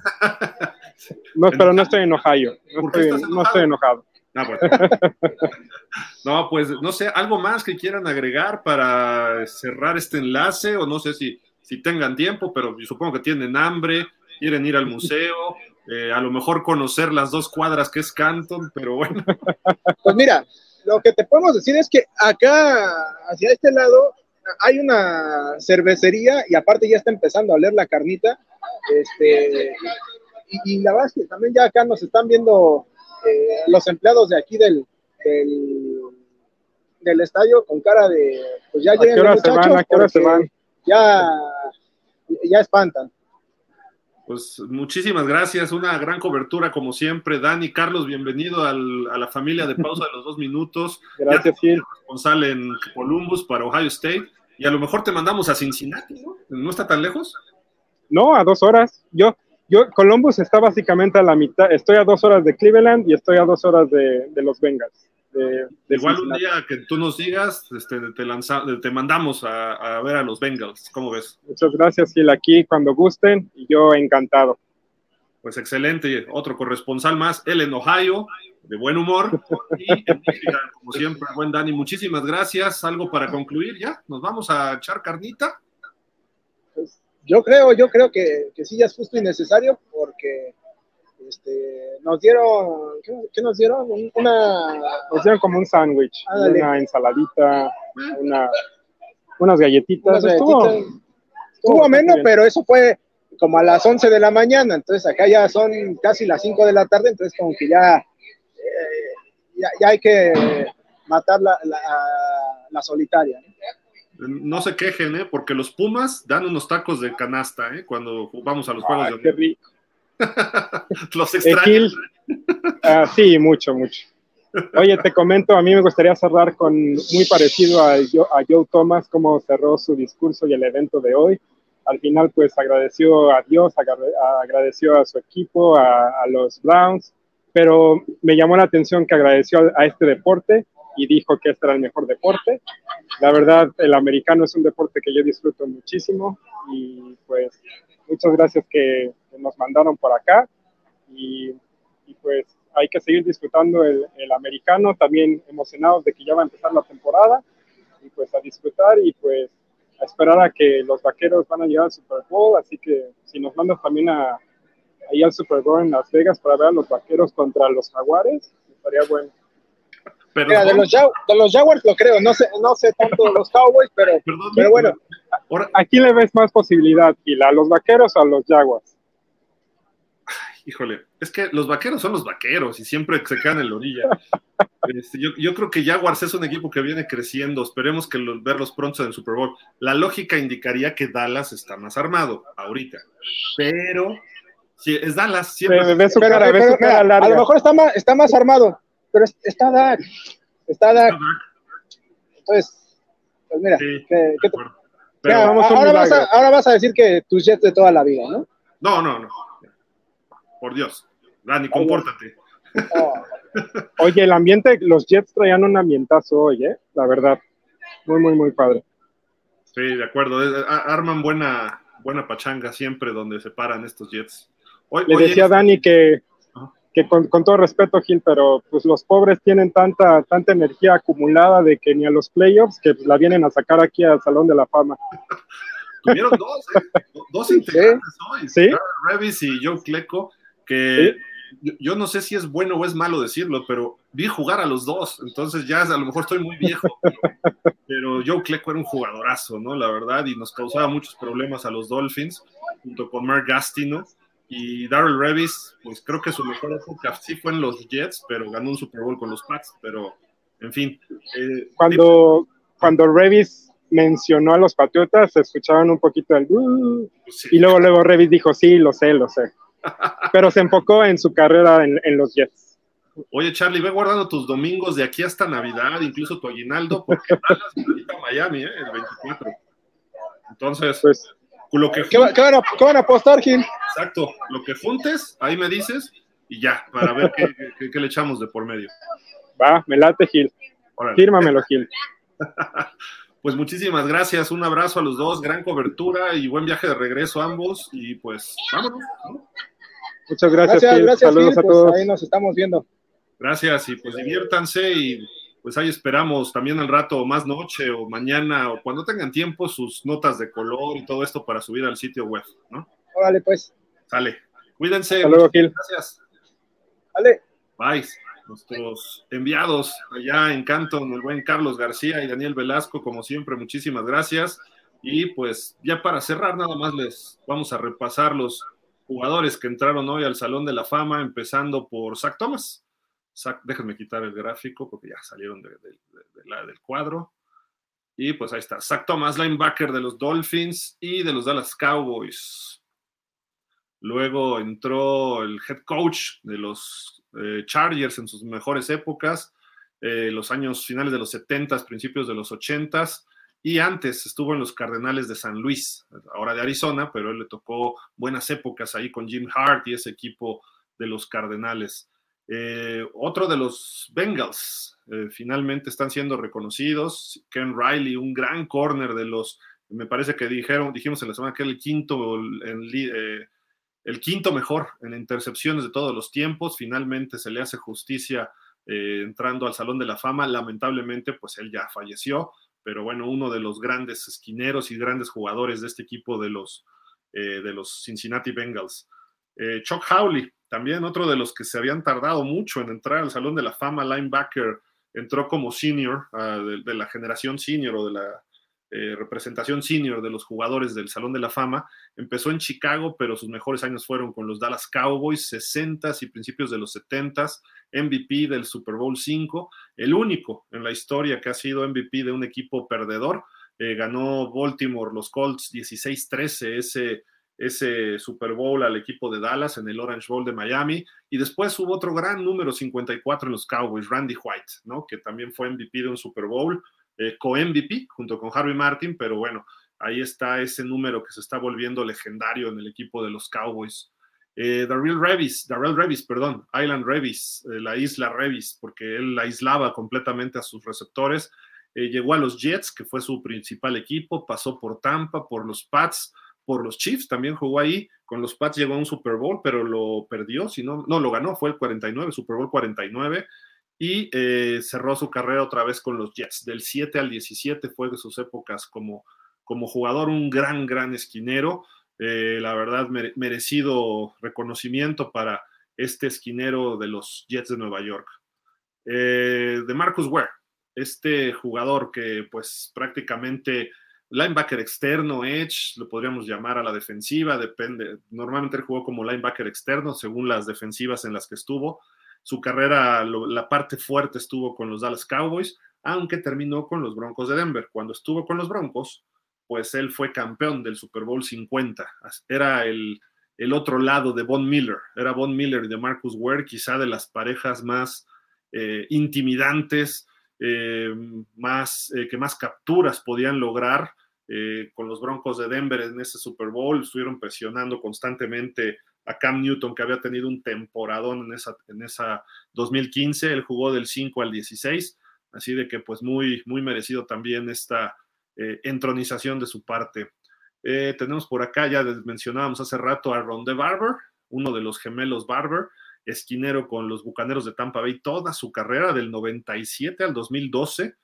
Speaker 3: No, pero no estoy en Ohio. No, estoy, no estoy, enojado.
Speaker 1: Ah, bueno. no, pues no sé, algo más que quieran agregar para cerrar este enlace o no sé si, si tengan tiempo, pero supongo que tienen hambre, quieren ir al museo, eh, a lo mejor conocer las dos cuadras que es Canton, pero bueno.
Speaker 2: Pues mira, lo que te podemos decir es que acá, hacia este lado, hay una cervecería y aparte ya está empezando a oler la carnita. Este, y, la verdad es que también ya acá nos están viendo eh, los empleados de aquí del, del, estadio con cara de, pues ya
Speaker 3: llegan los muchachos. se van?
Speaker 2: Ya, ya espantan.
Speaker 1: Pues muchísimas gracias, una gran cobertura como siempre. Dani, Carlos, bienvenido a la familia de pausa de los dos minutos.
Speaker 3: Gracias, Gil.
Speaker 1: Responsable en Columbus para Ohio State. Y a lo mejor te mandamos a Cincinnati, ¿no? ¿No está tan lejos?
Speaker 3: No, a dos horas. Yo, yo, Columbus está básicamente a la mitad. Estoy a dos horas de Cleveland y estoy a dos horas de, los Bengals. De,
Speaker 1: Igual un día que tú nos digas, este, te, lanza, te mandamos a, ver a los Bengals. ¿Cómo ves?
Speaker 3: Muchas gracias, Gil. Aquí cuando gusten y yo encantado.
Speaker 1: Pues excelente. Otro corresponsal más, él en Ohio, de buen humor. Y en como siempre, buen Dani. Muchísimas gracias. ¿Algo para concluir ya? ¿Nos vamos a echar carnita?
Speaker 2: Pues, yo creo, yo creo que, que sí ya es justo y necesario porque este, nos dieron, ¿qué, nos dieron? Una...
Speaker 3: Nos dieron como un sándwich, una ensaladita, una, unas galletitas.
Speaker 2: Estuvo, estuvo ameno, pero eso fue como a las 11 de la mañana, entonces acá ya son casi las 5 de la tarde, entonces como que ya, eh, ya, hay que matar la, la, solitaria.
Speaker 1: ¿no? se quejen, ¿eh? porque los Pumas dan unos tacos de canasta ¿eh? cuando vamos a los juegos de
Speaker 3: qué rico.
Speaker 1: Los extraños.
Speaker 3: Ah, sí, mucho, mucho. Oye, te comento, a mí me gustaría cerrar con muy parecido a, a Joe Thomas, cómo cerró su discurso y el evento de hoy al final pues agradeció a Dios, agradeció a su equipo, a, los Browns, pero me llamó la atención que agradeció a, este deporte y dijo que este era el mejor deporte. La verdad, el americano es un deporte que yo disfruto muchísimo y pues muchas gracias que, nos mandaron por acá y, pues hay que seguir disfrutando el, el, americano, también emocionados de que ya va a empezar la temporada y pues a disfrutar y pues a esperar a que los vaqueros van a llegar al Super Bowl, así que si nos mandas también a, ahí al Super Bowl en Las Vegas para ver a los vaqueros contra los jaguares, estaría bueno.
Speaker 2: Pero, de, los de, los Jaguars lo creo, no sé, no sé tanto de los Cowboys, pero, pero bueno.
Speaker 3: ¿A quién le ves más posibilidad, Gila? ¿A los vaqueros o a los Jaguars?
Speaker 1: híjole, es que los vaqueros son los vaqueros y siempre se quedan en la orilla. Este, yo, creo que Jaguars es un equipo que viene creciendo. Esperemos que verlos pronto en el Super Bowl. La lógica indicaría que Dallas está más armado ahorita, pero si es Dallas. Siempre
Speaker 2: a lo mejor está más, está más armado, pero está Dak. Está Dak. Entonces, pues mira, ahora, vas a, ahora vas a decir que tus Jets de toda la vida, ¿no?
Speaker 1: No, no, no. Por Dios. Dani, compórtate.
Speaker 3: Oh. Oye, el ambiente, los Jets traían un ambientazo hoy, ¿eh? La verdad. Muy, muy, muy padre.
Speaker 1: Sí, de acuerdo. Arman buena, buena pachanga siempre donde se paran estos Jets.
Speaker 3: Le decía a Dani que, que con, todo respeto, Gil, pero pues los pobres tienen tanta, tanta energía acumulada de que ni a los playoffs que la vienen a sacar aquí al Salón de la Fama.
Speaker 1: Tuvieron dos, ¿eh? dos integrantes hoy. ¿Sí? Revis y Joe Cleco, que yo, no sé si es bueno o es malo decirlo, pero vi jugar a los dos, entonces ya a lo mejor estoy muy viejo, pero, Joe Klecko era un jugadorazo, ¿no? La verdad, y nos causaba muchos problemas a los Dolphins, junto con Mark Gastino, y Darrell Revis, pues creo que su mejor época sí fue en los Jets, pero ganó un Super Bowl con los Pats, pero en fin.
Speaker 3: Eh, cuando, cuando Revis mencionó a los Patriotas, se escuchaban un poquito el... Uh", y luego, luego Revis dijo, sí, lo sé, lo sé pero se enfocó en su carrera en, los Jets.
Speaker 1: Oye, Charlie, ve guardando tus domingos de aquí hasta Navidad, incluso tu aguinaldo, porque vas a Miami, ¿eh? el 24. Entonces,
Speaker 2: pues, lo que ¿Qué, van a, apostar, Gil?
Speaker 1: Exacto, lo que juntes, ahí me dices y ya, para ver qué, le echamos de por medio.
Speaker 3: Va, me late, Gil. Fírmamelo, Gil.
Speaker 1: Pues muchísimas gracias, un abrazo a los dos, gran cobertura y buen viaje de regreso a ambos y pues vámonos.
Speaker 3: Muchas gracias, gracias, Saludos a pues, todos.
Speaker 2: ahí nos estamos viendo.
Speaker 1: Gracias y pues diviértanse y pues ahí esperamos también al rato, más noche o mañana o cuando tengan tiempo, sus notas de color y todo esto para subir al sitio web, ¿no?
Speaker 2: Órale, pues.
Speaker 1: Sale. Cuídense.
Speaker 3: Hasta luego, Gil.
Speaker 1: Gracias.
Speaker 2: Vale.
Speaker 1: Bye. Nuestros enviados allá en Canton, el buen Carlos García y Daniel Velasco, como siempre, muchísimas gracias. Y pues ya para cerrar, nada más les vamos a repasar los jugadores que entraron hoy al Salón de la Fama, empezando por Zach Thomas déjenme quitar el gráfico porque ya salieron del cuadro. Y pues ahí está, Zach Thomas, linebacker de los Dolphins y de los Dallas Cowboys. Luego entró el head coach de los eh, Chargers en sus mejores épocas, eh, los años finales de los 70, principios de los 80 y antes estuvo en los Cardenales de San Luis, ahora de Arizona, pero él le tocó buenas épocas ahí con Jim Hart y ese equipo de los Cardenales. Eh, otro de los Bengals eh, finalmente están siendo reconocidos. Ken Riley, un gran corner de los, me parece que dijeron, dijimos en la semana que era el quinto, el, eh, el quinto mejor en intercepciones de todos los tiempos. Finalmente se le hace justicia entrando al Salón de la Fama. Lamentablemente, pues él ya falleció, pero bueno, uno de los grandes esquineros y grandes jugadores de este equipo de los, de los Cincinnati Bengals. Chuck Howley, también otro de los que se habían tardado mucho en entrar al Salón de la Fama, linebacker, entró como senior ah, de, la generación senior o de la eh, representación senior de los jugadores del Salón de la Fama. Empezó en Chicago, pero sus mejores años fueron con los Dallas Cowboys, 60s y principios de los 70s, MVP del Super Bowl 5, el único en la historia que ha sido MVP de un equipo perdedor. Eh, ganó Baltimore, los Colts 16-13, ese ese Super Bowl al equipo de Dallas en el Orange Bowl de Miami. Y después hubo otro gran número 54 en los Cowboys, Randy White, ¿no? Que también fue MVP de un Super Bowl, eh, co-MVP junto con Harvey Martin, pero bueno, ahí está ese número que se está volviendo legendario en el equipo de los Cowboys. Eh, Darrell Revis, Darrell Revis, perdón, Island Revis, eh, la isla Revis, porque él la aislaba completamente a sus receptores. Eh, llegó a los Jets, que fue su principal equipo, pasó por Tampa, por los Pats, por los Chiefs, también jugó ahí, con los Pats llegó a un Super Bowl, pero lo perdió, si no, no lo ganó, fue el 49, Super Bowl 49, y eh, cerró su carrera otra vez con los Jets. Del 7 al 17 fue de sus épocas como, como jugador, un gran, gran esquinero, eh, la verdad, merecido reconocimiento para este esquinero de los Jets de Nueva York. Eh, de Marcus Ware, este jugador que pues prácticamente linebacker externo, edge, lo podríamos llamar a la defensiva, depende. Normalmente él jugó como linebacker externo según las defensivas en las que estuvo. Su carrera, la parte fuerte estuvo con los Dallas Cowboys, aunque terminó con los Broncos de Denver. Cuando estuvo con los Broncos, pues él fue campeón del Super Bowl 50. Era el, otro lado de Von Miller. Era Von Miller y de Marcus Ware, quizá de las parejas más eh, intimidantes, eh, más, eh, que más capturas podían lograr eh, con los Broncos de Denver en ese Super Bowl. Estuvieron presionando constantemente a Cam Newton, que había tenido un temporadón en esa, en esa 2015. Él jugó del 5 al 16, así de que pues muy, muy merecido también esta entronización de su parte. tenemos por acá, ya mencionábamos hace rato a Ron de Barber, uno de los gemelos Barber, esquinero con los Bucaneros de Tampa Bay toda su carrera, del 97 al 2012.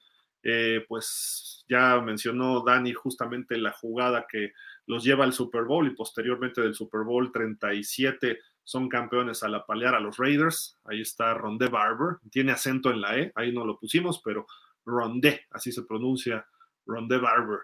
Speaker 1: Eh, pues ya mencionó Dani justamente la jugada que los lleva al Super Bowl y posteriormente del Super Bowl 37 son campeones al apalear a los Raiders. Ahí está Rondé Barber, tiene acento en la E, ahí no lo pusimos, pero Rondé, así se pronuncia, Rondé Barber.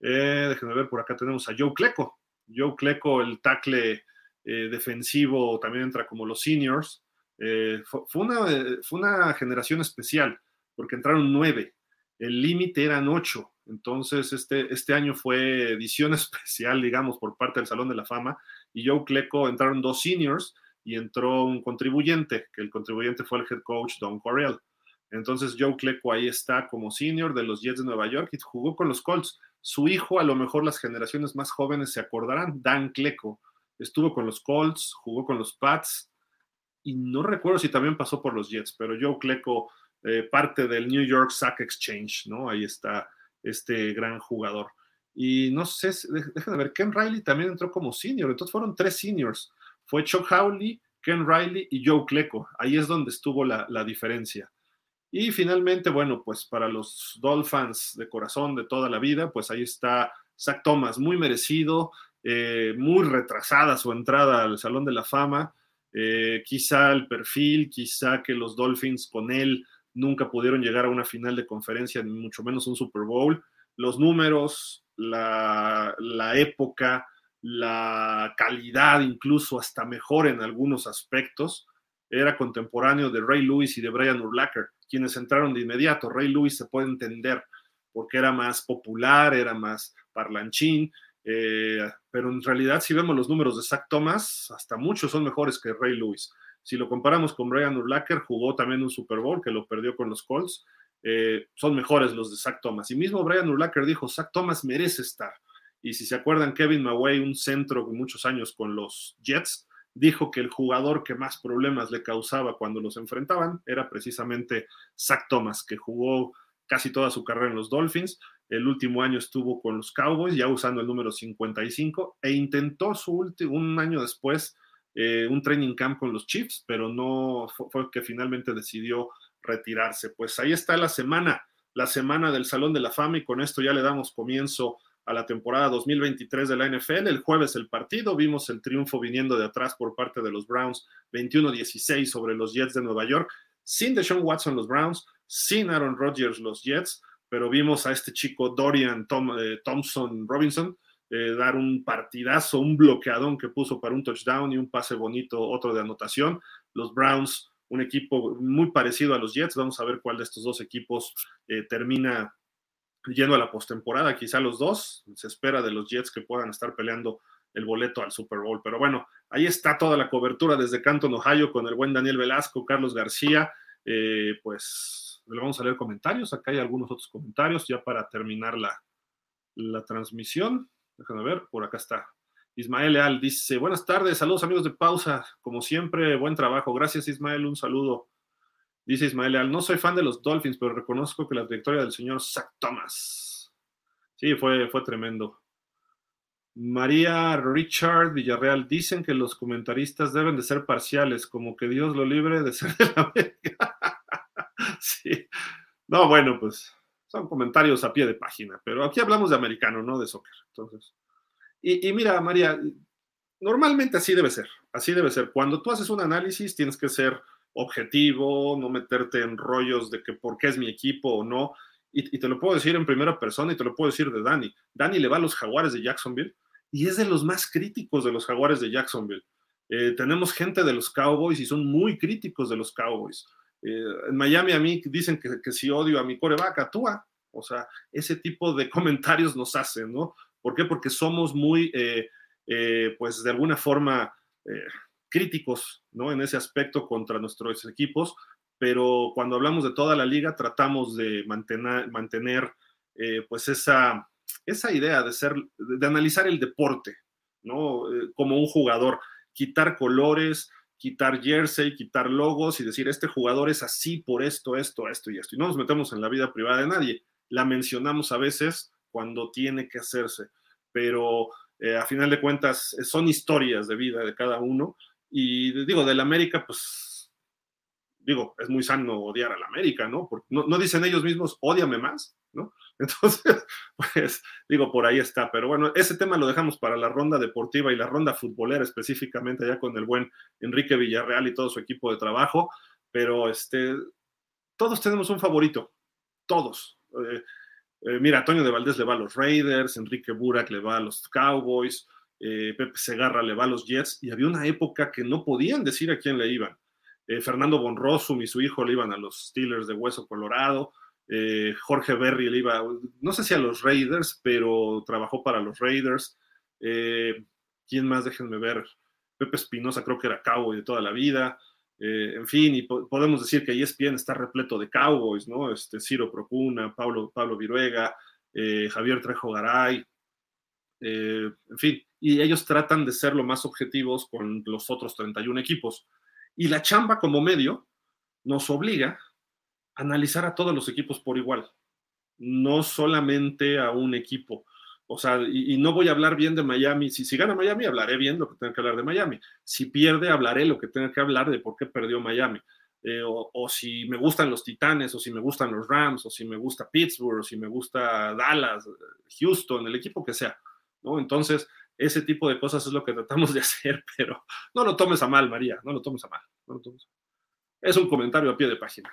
Speaker 1: Eh, déjenme ver, por acá tenemos a Joe Cleco. Joe Cleco, el tackle eh, defensivo también entra como los seniors. Eh, fue, una, fue una generación especial porque entraron nueve, el límite eran ocho, entonces este, este año fue edición especial, digamos, por parte del Salón de la Fama y Joe Cleco entraron dos seniors y entró un contribuyente, que el contribuyente fue el head coach Don Correll. Entonces Joe Cleco ahí está como senior de los Jets de Nueva York y jugó con los Colts. Su hijo, a lo mejor las generaciones más jóvenes se acordarán, Dan Cleco, estuvo con los Colts, jugó con los Pats y no recuerdo si también pasó por los Jets, pero Joe Cleco, eh, parte del New York Sack Exchange, ¿no? Ahí está este gran jugador. Y no sé, déjenme ver, Ken Riley también entró como senior, entonces fueron tres seniors. Fue Chuck Howley, Ken Riley y Joe Clecco. Ahí es donde estuvo la, la diferencia. Y finalmente, bueno, pues para los Dolphins de corazón de toda la vida, pues ahí está Zach Thomas, muy merecido, eh, muy retrasada su entrada al Salón de la Fama. Eh, quizá el perfil, quizá que los Dolphins con él nunca pudieron llegar a una final de conferencia, ni mucho menos un Super Bowl. Los números, la, la época, la calidad, incluso hasta mejor en algunos aspectos, era contemporáneo de Ray Lewis y de Brian Urlacher, quienes entraron de inmediato. Ray Lewis se puede entender porque era más popular, era más parlanchín, eh, pero en realidad si vemos los números de Zach Thomas, hasta muchos son mejores que Ray Lewis. Si lo comparamos con Brian Urlacher, jugó también un Super Bowl que lo perdió con los Colts, eh, son mejores los de Zach Thomas. Y mismo Brian Urlacher dijo, Zach Thomas merece estar. Y si se acuerdan, Kevin Maway, un centro con muchos años con los Jets, dijo que el jugador que más problemas le causaba cuando los enfrentaban era precisamente Zach Thomas, que jugó casi toda su carrera en los Dolphins. El último año estuvo con los Cowboys, ya usando el número 55, e intentó su último, un año después eh, un training camp con los Chiefs, pero no fue, fue que finalmente decidió retirarse. Pues ahí está la semana, la semana del Salón de la Fama, y con esto ya le damos comienzo a la temporada 2023 de la NFL. El jueves el partido, vimos el triunfo viniendo de atrás por parte de los Browns, 21-16 sobre los Jets de Nueva York, sin Deshaun Watson los Browns, sin Aaron Rodgers los Jets, pero vimos a este chico Dorian eh, Thompson Robinson eh, dar un partidazo, un bloqueadón que puso para un touchdown y un pase bonito, otro de anotación. Los Browns, un equipo muy parecido a los Jets, vamos a ver cuál de estos dos equipos eh, termina yendo a la postemporada, quizá los dos, se espera de los Jets que puedan estar peleando el boleto al Super Bowl. Pero bueno, ahí está toda la cobertura desde Canton, Ohio, con el buen Daniel Velasco, Carlos García. Eh, pues le vamos a leer comentarios. Acá hay algunos otros comentarios ya para terminar la, la transmisión. Déjame ver, por acá está. Ismael Leal dice, buenas tardes, saludos amigos de pausa, como siempre, buen trabajo. Gracias Ismael, un saludo. Dice Ismael Leal, no soy fan de los Dolphins, pero reconozco que la trayectoria del señor Zach Thomas. Sí, fue, fue tremendo. María Richard Villarreal, dicen que los comentaristas deben de ser parciales, como que Dios lo libre de ser de la América. No, bueno, pues son comentarios a pie de página, pero aquí hablamos de americano, no de soccer. Entonces, y, mira, María, normalmente así debe ser, así debe ser. Cuando tú haces un análisis, tienes que ser objetivo, no meterte en rollos de que por qué es mi equipo o no. Y, y, te lo puedo decir en primera persona y te lo puedo decir de Dani. Dani le va a los jaguares de Jacksonville y es de los más críticos de los jaguares de Jacksonville. Eh, tenemos gente de los Cowboys y son muy críticos de los Cowboys. Eh, en Miami a mí dicen que, si odio a mi coreback, actúa. O sea, ese tipo de comentarios nos hacen, ¿no? ¿Por qué? Porque somos muy, eh, pues de alguna forma, críticos, ¿no? En ese aspecto contra nuestros equipos, pero cuando hablamos de toda la liga tratamos de mantener, mantener eh, pues esa, esa idea de ser, de analizar el deporte, ¿no? Eh, como un jugador, quitar colores, quitar jersey, quitar logos y decir, este jugador es así por esto, esto, esto y esto. Y no nos metemos en la vida privada de nadie. La mencionamos a veces cuando tiene que hacerse, pero eh, a final de cuentas son historias de vida de cada uno y digo, del América, pues, digo, es muy sano odiar al América, ¿no? Porque no, no dicen ellos mismos, odiame más, ¿no? Entonces, pues, digo, por ahí está. Pero bueno, ese tema lo dejamos para la ronda deportiva y la ronda futbolera específicamente, ya con el buen Enrique Villarreal y todo su equipo de trabajo. Pero este, todos tenemos un favorito, todos. Eh, eh, mira, Antonio de Valdés le va a los Raiders, Enrique Burak le va a los Cowboys, eh, Pepe Segarra le va a los Jets, y había una época que no podían decir a quién le iban. Fernando Bonrosum y su hijo le iban a los Steelers de Hueso Colorado, eh, Jorge Berry le iba, no sé si a los Raiders, pero trabajó para los Raiders. Eh, ¿Quién más? Déjenme ver. Pepe Espinosa creo que era cowboy de toda la vida. en fin, y po podemos decir que ESPN está repleto de cowboys, ¿no? Este, Ciro Procuna, Pablo, Pablo Viruega, Javier Trejo Garay, en fin, y ellos tratan de ser lo más objetivos con los otros 31 equipos. Y la chamba como medio nos obliga analizar a todos los equipos por igual, no solamente a un equipo. O sea, y, no voy a hablar bien de Miami. Si, si gana Miami, hablaré bien lo que tenga que hablar de Miami. Si pierde, hablaré lo que tenga que hablar de por qué perdió Miami. Eh, o, si me gustan los Titanes, o si me gustan los Rams, o si me gusta Pittsburgh, o si me gusta Dallas, Houston, el equipo que sea, ¿no? Entonces, ese tipo de cosas es lo que tratamos de hacer, pero no lo tomes a mal, María, no lo tomes a mal. Es un comentario a pie de página.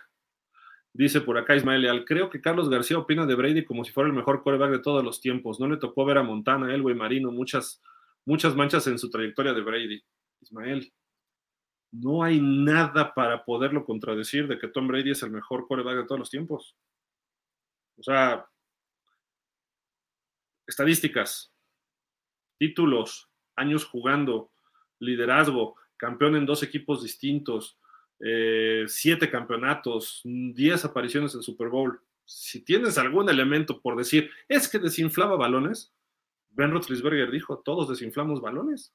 Speaker 1: Dice por acá Ismael Leal, creo que Carlos García opina de Brady como si fuera el mejor coreback de todos los tiempos. No le tocó ver a Montana, Elway Marino, muchas, muchas manchas en su trayectoria de Brady. Ismael, no hay nada para poderlo contradecir de que Tom Brady es el mejor coreback de todos los tiempos. O sea, estadísticas, títulos, años jugando, liderazgo, campeón en dos equipos distintos, eh, siete campeonatos, diez apariciones en Super Bowl. Si tienes algún elemento por decir, es que desinflaba balones, Ben Roethlisberger dijo, todos desinflamos balones.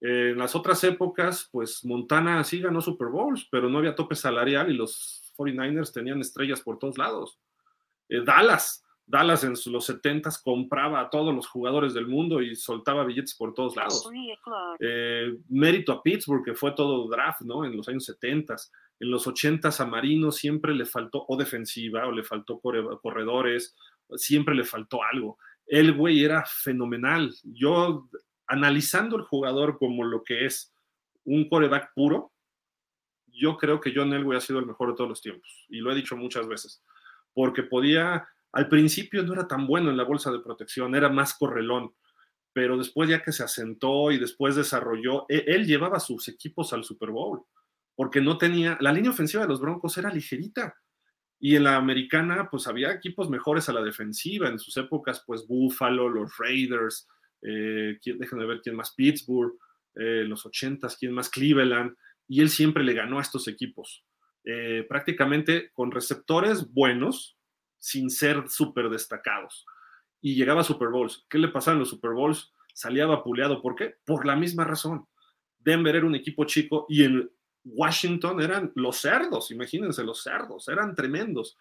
Speaker 1: en las otras épocas, pues Montana sí ganó Super Bowls, pero no había tope salarial y los 49ers tenían estrellas por todos lados. Eh, Dallas Dallas en los 70 compraba a todos los jugadores del mundo y soltaba billetes por todos lados. Eh, mérito a Pittsburgh, que fue todo draft, ¿no? En los años 70. En los 80 a Marino siempre le faltó o defensiva o le faltó corredores, siempre le faltó algo. El güey era fenomenal. Yo, analizando el jugador como lo que es un coreback puro, yo creo que John Elway ha sido el mejor de todos los tiempos. Y lo he dicho muchas veces. Porque podía al principio no era tan bueno en la bolsa de protección, era más correlón, pero después ya que se asentó y después desarrolló, e, él, llevaba sus equipos al Super Bowl, porque no tenía, la línea ofensiva de los Broncos era ligerita. Y en la americana, pues había equipos mejores a la defensiva. En sus épocas, pues Buffalo, los Raiders, eh, déjenme ver quién más, Pittsburgh, eh, los 80s, quién más, Cleveland. Y él siempre le ganó a estos equipos. Eh, prácticamente con receptores buenos, sin ser súper destacados. Y llegaba a Super Bowls. ¿Qué le pasaba en los Super Bowls? Salía vapuleado. ¿Por qué? Por la misma razón. Denver era un equipo chico y en Washington eran los cerdos, imagínense los cerdos, eran tremendos.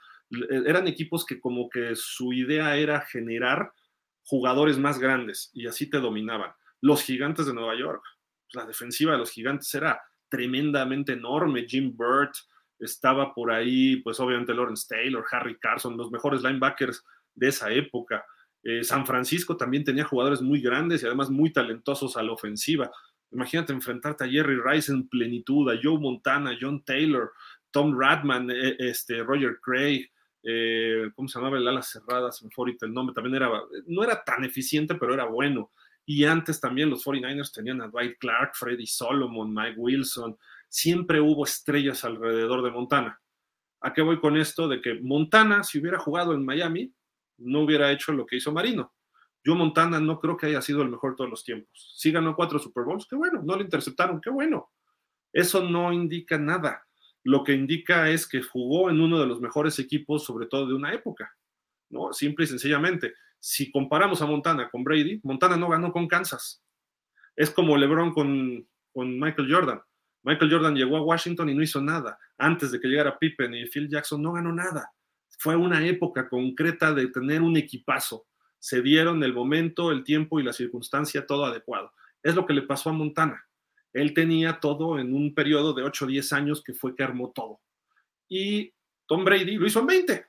Speaker 1: Eran equipos que como que su idea era generar jugadores más grandes y así te dominaban. Los gigantes de Nueva York, la defensiva de los gigantes era tremendamente enorme. Jim Burt, estaba por ahí, pues obviamente Lawrence Taylor, Harry Carson, los mejores linebackers de esa época. Eh, San Francisco también tenía jugadores muy grandes y además muy talentosos a la ofensiva. Imagínate enfrentarte a Jerry Rice en plenitud, a Joe Montana, John Taylor, Tom Radman, eh, este, Roger Craig, eh, ¿cómo se llamaba el ala cerrada? Se el nombre, también era, no era tan eficiente, pero era bueno. Y antes también los 49ers tenían a Dwight Clark, Freddie Solomon, Mike Wilson, siempre hubo estrellas alrededor de Montana. ¿A qué voy con esto? De que Montana, si hubiera jugado en Miami, no hubiera hecho lo que hizo Marino. Yo Montana no creo que haya sido el mejor todos los tiempos. Sí ganó cuatro Super Bowls, qué bueno, no le interceptaron, qué bueno. Eso no indica nada. Lo que indica es que jugó en uno de los mejores equipos, sobre todo de una época. ¿no? Simple y sencillamente, si comparamos a Montana con Brady, Montana no ganó con Kansas. Es como LeBron con, con Michael Jordan. Michael Jordan llegó a Washington y no hizo nada. Antes de que llegara Pippen y Phil Jackson no ganó nada. Fue una época concreta de tener un equipazo. Se dieron el momento, el tiempo y la circunstancia todo adecuado. Es lo que le pasó a Montana. Él tenía todo en un periodo de 8 o 10 años que fue que armó todo. Y Tom Brady lo hizo en 20.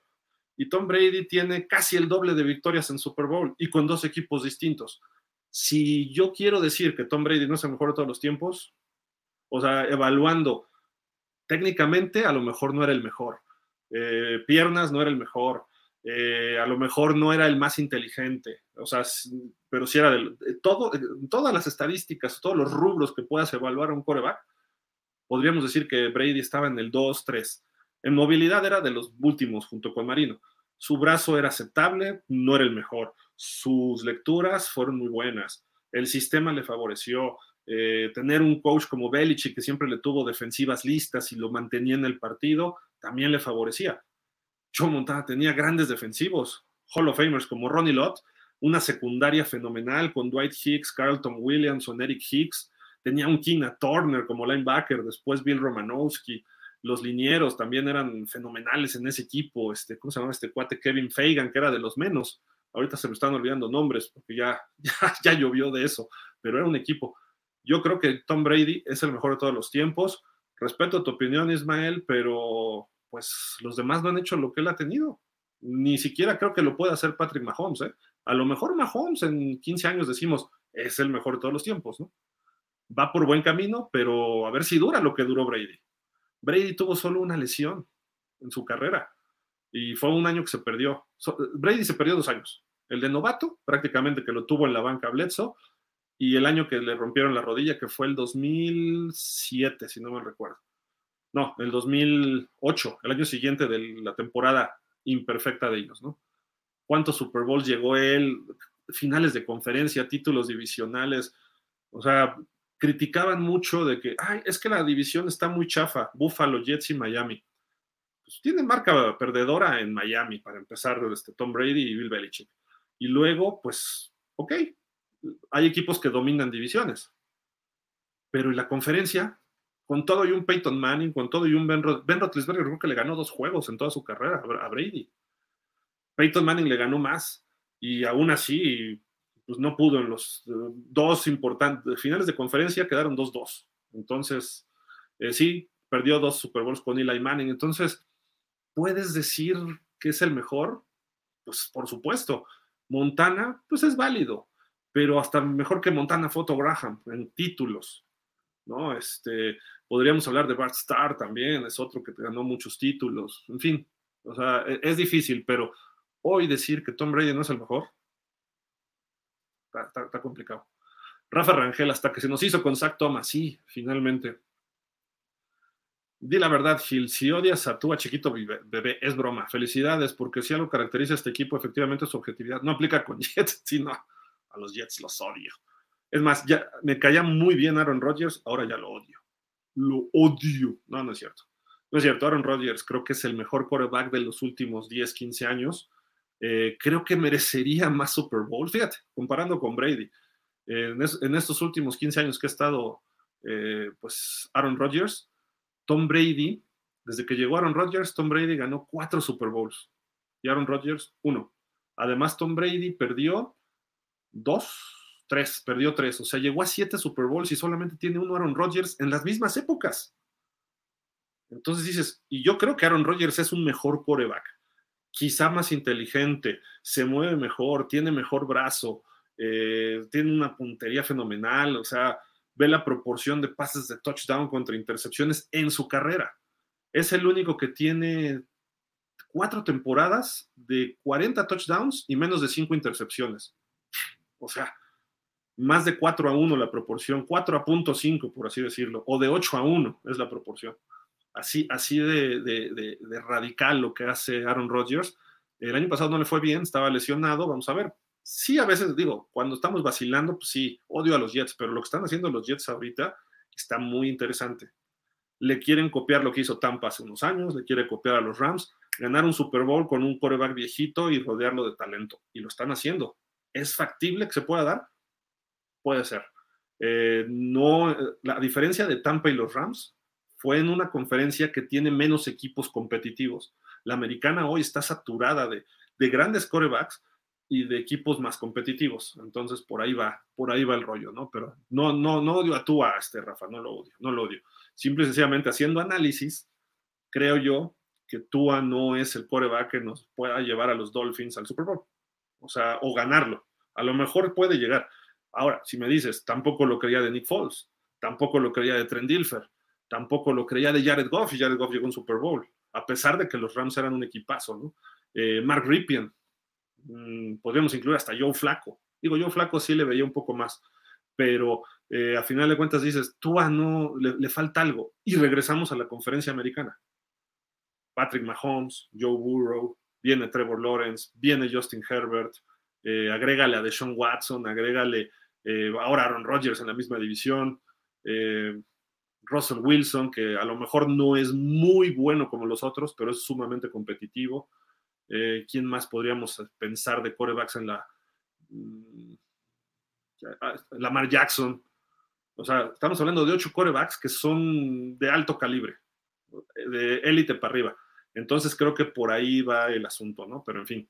Speaker 1: Y Tom Brady tiene casi el doble de victorias en Super Bowl y con dos equipos distintos. Si yo quiero decir que Tom Brady no es el mejor de todos los tiempos, o sea, evaluando técnicamente a lo mejor no era el mejor, eh, piernas no era el mejor, eh, a lo mejor no era el más inteligente, o sea, pero si era de todo, todas las estadísticas, todos los rubros que puedas evaluar a un coreback, podríamos decir que Brady estaba en el 2, 3. En movilidad era de los últimos junto con Marino. Su brazo era aceptable, no era el mejor. Sus lecturas fueron muy buenas. El sistema le favoreció. Eh, tener un coach como Belichick que siempre le tuvo defensivas listas y lo mantenía en el partido, también le favorecía. Joe Montana tenía grandes defensivos, Hall of Famers como Ronnie Lott, una secundaria fenomenal con Dwight Hicks, Carlton Williamson, Eric Hicks, tenía un Kina Turner como linebacker, después Bill Romanowski, los linieros también eran fenomenales en ese equipo, este, ¿cómo se llama este cuate? Kevin Fagan, que era de los menos, ahorita se me están olvidando nombres porque ya, ya, ya llovió de eso, pero era un equipo. Yo creo que Tom Brady es el mejor de todos los tiempos. Respeto tu opinión, Ismael, pero pues los demás no han hecho lo que él ha tenido. Ni siquiera creo que lo pueda hacer Patrick Mahomes. ¿eh? A lo mejor Mahomes en 15 años decimos es el mejor de todos los tiempos, ¿no? Va por buen camino, pero a ver si dura lo que duró Brady. Brady tuvo solo una lesión en su carrera y fue un año que se perdió. Brady se perdió dos años. El de novato, prácticamente que lo tuvo en la banca Bledsoe, y el año que le rompieron la rodilla, que fue el 2007, si no me recuerdo. No, el 2008, el año siguiente de la temporada imperfecta de ellos, ¿no? ¿Cuántos Super Bowls llegó él? Finales de conferencia, títulos divisionales. O sea, criticaban mucho de que, ay, es que la división está muy chafa, Buffalo, Jets y Miami. Pues tiene marca perdedora en Miami, para empezar, este, Tom Brady y Bill Belichick. Y luego, pues, ok, hay equipos que dominan divisiones. Pero en la conferencia, con todo y un Peyton Manning, con todo y un Ben, ben Roethlisberger, creo que le ganó dos juegos en toda su carrera a Brady. Peyton Manning le ganó más y aún así pues no pudo en los eh, dos importantes finales de conferencia quedaron 2-2. Entonces, eh, sí, perdió dos Super Bowls con Eli Manning. Entonces, ¿puedes decir que es el mejor? Pues por supuesto. Montana, pues es válido pero hasta mejor que Montana Photo Graham en títulos, ¿no? Este, podríamos hablar de Bart Starr también, es otro que ganó muchos títulos, en fin, o sea, e-, es difícil, pero hoy decir que Tom Brady no es el mejor, está, complicado. Rafa Rangel, hasta que se nos hizo con Zach Thomas, sí, finalmente. Di la verdad, Gil, si odias a tu a chiquito bebé, es broma. Felicidades, porque si algo caracteriza a este equipo, efectivamente su objetividad. No aplica con Jets, sino a los Jets los odio. Es más, ya me caía muy bien Aaron Rodgers, ahora ya lo odio. Lo odio. No, no es cierto. No es cierto, Aaron Rodgers creo que es el mejor quarterback de los últimos 10, 15 años. Eh, creo que merecería más Super Bowl. Fíjate, comparando con Brady. en, estos últimos 15 años que ha estado eh, pues Aaron Rodgers, Tom Brady, desde que llegó Aaron Rodgers, Tom Brady ganó cuatro Super Bowls y Aaron Rodgers uno. Además, Tom Brady perdió dos, tres, perdió tres. O sea, llegó a siete Super Bowls y solamente tiene uno Aaron Rodgers en las mismas épocas. Entonces dices, y yo creo que Aaron Rodgers es un mejor coreback, quizá más inteligente, se mueve mejor, tiene mejor brazo, eh, tiene una puntería fenomenal, o sea, ve la proporción de pases de touchdown contra intercepciones en su carrera. Es el único que tiene cuatro temporadas de 40 touchdowns y menos de cinco intercepciones. O sea, más de 4 a 1 la proporción, 4 a punto 5, por así decirlo, o de 8 a 1 es la proporción. Así, así de, radical lo que hace Aaron Rodgers. El año pasado no le fue bien, estaba lesionado, vamos a ver. Sí, a veces digo, cuando estamos vacilando, pues sí, odio a los Jets, pero lo que están haciendo los Jets ahorita está muy interesante. Le quieren copiar lo que hizo Tampa hace unos años, le quiere copiar a los Rams, ganar un Super Bowl con un coreback viejito y rodearlo de talento. Y lo están haciendo. ¿Es factible que se pueda dar? Puede ser. Eh, no, la diferencia de Tampa y los Rams fue en una conferencia que tiene menos equipos competitivos. La americana hoy está saturada de, grandes corebacks y de equipos más competitivos. Entonces, por ahí va, por ahí va el rollo, ¿no? Pero no, no, no odio a tú, a este Rafa, no lo odio, no lo odio. Simple y sencillamente haciendo análisis, creo yo que Tua no es el coreback que nos pueda llevar a los Dolphins al Super Bowl o sea, o ganarlo. A lo mejor puede llegar. Ahora, si me dices, tampoco lo creía de Nick Foles, tampoco lo creía de Trent Dilfer, tampoco lo creía de Jared Goff, y Jared Goff llegó a un Super Bowl, a pesar de que los Rams eran un equipazo, ¿no? Eh, Mark Ripien, mm, podríamos incluir hasta Joe Flaco. Digo, Joe Flaco sí le veía un poco más, pero eh, a final de cuentas dices, tú no, le falta algo. Y regresamos a la conferencia americana. Patrick Mahomes, Joe Burrow, viene Trevor Lawrence, viene Justin Herbert, eh, agrégale a Deshaun Watson, agrégale eh, ahora Aaron Rodgers en la misma división, eh, Russell Wilson, que a lo mejor no es muy bueno como los otros, pero es sumamente competitivo. ¿Quién más podríamos pensar de corebacks en la... Mm, Lamar Jackson. O sea, estamos hablando de ocho corebacks que son de alto calibre, de élite para arriba. Entonces creo que por ahí va el asunto, ¿no? Pero en fin,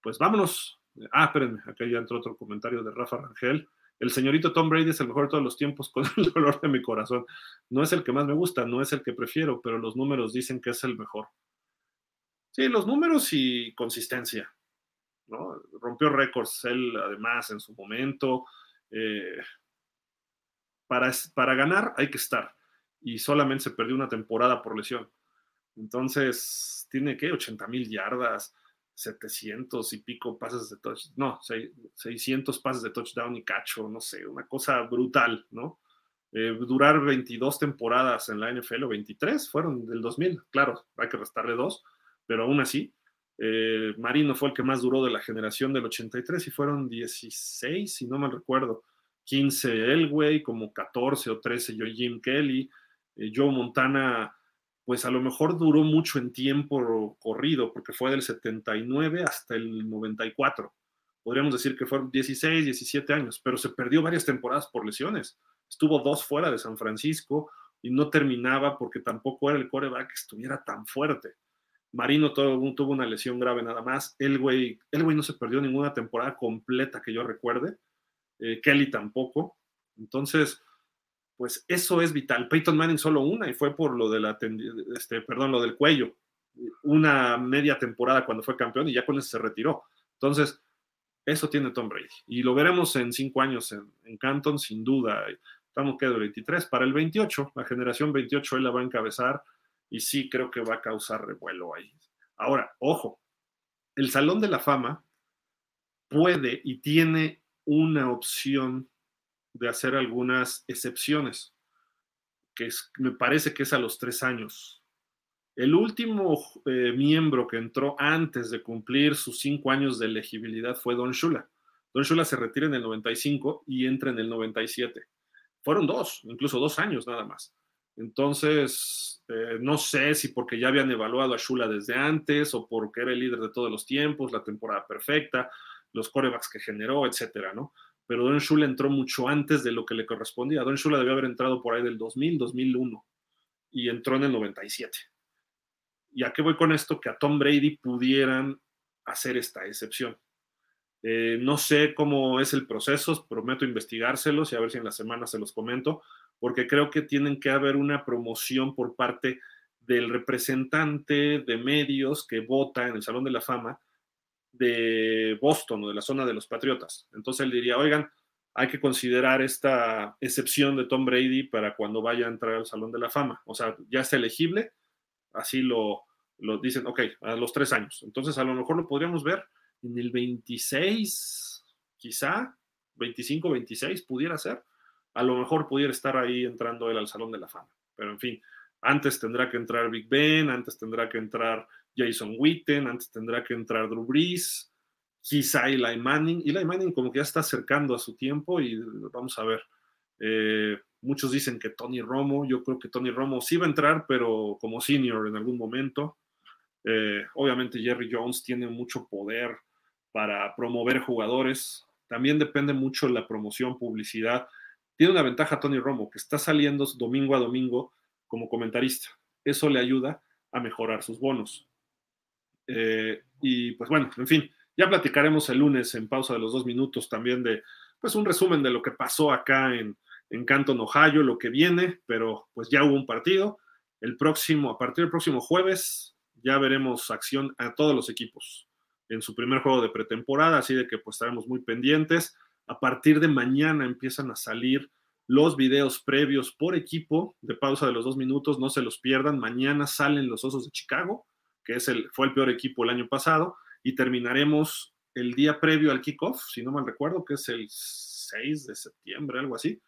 Speaker 1: pues vámonos. Ah, espérenme, acá ya entró otro comentario de Rafa Rangel. El señorito Tom Brady es el mejor de todos los tiempos con el dolor de mi corazón. No es el que más me gusta, no es el que prefiero, pero los números dicen que es el mejor. Sí, los números y consistencia. ¿no? Rompió récords él además en su momento. Eh, para, para ganar hay que estar. Y solamente se perdió una temporada por lesión. Entonces, tiene que 80 mil yardas, 700 y pico pases de touchdown, no, 600 pases de touchdown y cacho, no sé, una cosa brutal, ¿no? Eh, durar 22 temporadas en la NFL o 23 fueron del 2000, claro, hay que restarle dos, pero aún así, eh, Marino fue el que más duró de la generación del 83 y fueron 16, si no me recuerdo, 15 Elway, como 14 o 13 yo Jim Kelly, eh, Joe Montana pues a lo mejor duró mucho en tiempo corrido, porque fue del 79 hasta el 94. Podríamos decir que fueron 16, 17 años, pero se perdió varias temporadas por lesiones. Estuvo dos fuera de San Francisco y no terminaba porque tampoco era el coreback que estuviera tan fuerte. Marino tuvo una lesión grave nada más. El güey no se perdió ninguna temporada completa que yo recuerde. Eh, Kelly tampoco. Entonces, pues eso es vital. Peyton Manning solo una y fue por lo este, perdón, lo del cuello, una media temporada cuando fue campeón y ya con eso se retiró. Entonces, eso tiene Tom Brady. Y lo veremos en cinco años en, Canton, sin duda. Estamos que 23. Para el 28, la generación 28 él la va a encabezar y sí creo que va a causar revuelo ahí. Ahora, ojo, el Salón de la Fama puede y tiene una opción de hacer algunas excepciones, que me parece que es a los tres años. El último eh, miembro que entró antes de cumplir sus cinco años de elegibilidad fue Don Shula. Don Shula se retira en el 95 y entra en el 97. Fueron dos, incluso dos años nada más. Entonces, eh, no sé si porque ya habían evaluado a Shula desde antes o porque era el líder de todos los tiempos, la temporada perfecta, los corebacks que generó, etcétera, ¿no? Pero Don Shula entró mucho antes de lo que le correspondía. Don Shula debió haber entrado por ahí del 2000, 2001 y entró en el 97. ¿Y a qué voy con esto? Que a Tom Brady pudieran hacer esta excepción. Eh, no sé cómo es el proceso, prometo investigárselos y a ver si en la semana se los comento, porque creo que tienen que haber una promoción por parte del representante de medios que vota en el Salón de la Fama de Boston o de la zona de los Patriotas. Entonces él diría, oigan, hay que considerar esta excepción de Tom Brady para cuando vaya a entrar al Salón de la Fama. O sea, ya está elegible, así lo, lo dicen, ok, a los tres años. Entonces a lo mejor lo podríamos ver en el 26, quizá, 25, 26 pudiera ser. A lo mejor pudiera estar ahí entrando él al Salón de la Fama. Pero en fin, antes tendrá que entrar Big Ben, antes tendrá que entrar Jason Witten, antes tendrá que entrar Drew Brees, quizá Eli Manning. Eli Manning como que ya está acercando a su tiempo y vamos a ver. Eh, muchos dicen que Tony Romo, yo creo que Tony Romo sí va a entrar, pero como senior en algún momento. Eh, obviamente Jerry Jones tiene mucho poder para promover jugadores. También depende mucho de la promoción, publicidad. Tiene una ventaja Tony Romo, que está saliendo domingo a domingo como comentarista. Eso le ayuda a mejorar sus bonos. Eh, y pues bueno, en fin, ya platicaremos el lunes en pausa de los dos minutos también de pues un resumen de lo que pasó acá en, en Canton, Ohio, lo que viene, pero pues ya hubo un partido. El próximo, a partir del próximo jueves, ya veremos acción a todos los equipos en su primer juego de pretemporada, así de que pues estaremos muy pendientes. A partir de mañana empiezan a salir los videos previos por equipo de pausa de los dos minutos, no se los pierdan. Mañana salen los Osos de Chicago, que es el, fue el peor equipo el año pasado, y terminaremos el día previo al kickoff, si no mal recuerdo, que es el 6 de septiembre, algo así,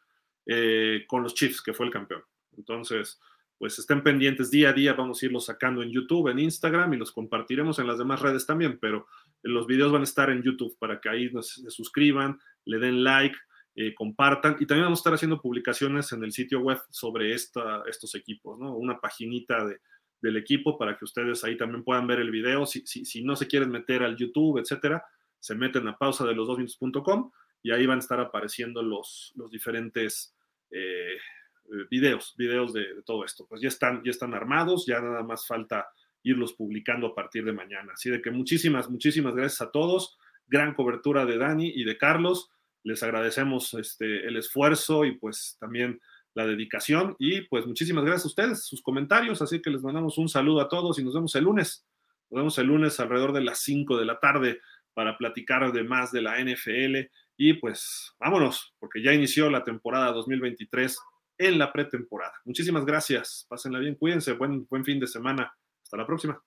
Speaker 1: eh, con los Chiefs, que fue el campeón. Entonces, pues estén pendientes día a día, vamos a irlos sacando en YouTube, en Instagram y los compartiremos en las demás redes también, pero los videos van a estar en YouTube para que ahí se suscriban, le den like, eh, compartan y también vamos a estar haciendo publicaciones en el sitio web sobre esta, estos equipos, ¿no? Una paginita de, del equipo para que ustedes ahí también puedan ver el video. Si, si, no se quieren meter al YouTube, etcétera, se meten a pausa de los dos minutos.com y ahí van a estar apareciendo los, los diferentes eh, eh, videos, videos de, de, todo esto. Pues ya están, ya están armados, ya nada más falta irlos publicando a partir de mañana. Así de que muchísimas, muchísimas gracias a todos. gran cobertura de Dani y de Carlos. Les agradecemos este, el esfuerzo y pues también la dedicación y pues muchísimas gracias a ustedes, sus comentarios, así que les mandamos un saludo a todos y nos vemos el lunes. Nos vemos el lunes alrededor de las 5 de la tarde para platicar de más de la NFL y pues vámonos, porque ya inició la temporada 2023 en la pretemporada. Muchísimas gracias, pásenla bien, cuídense, buen, buen fin de semana, hasta la próxima.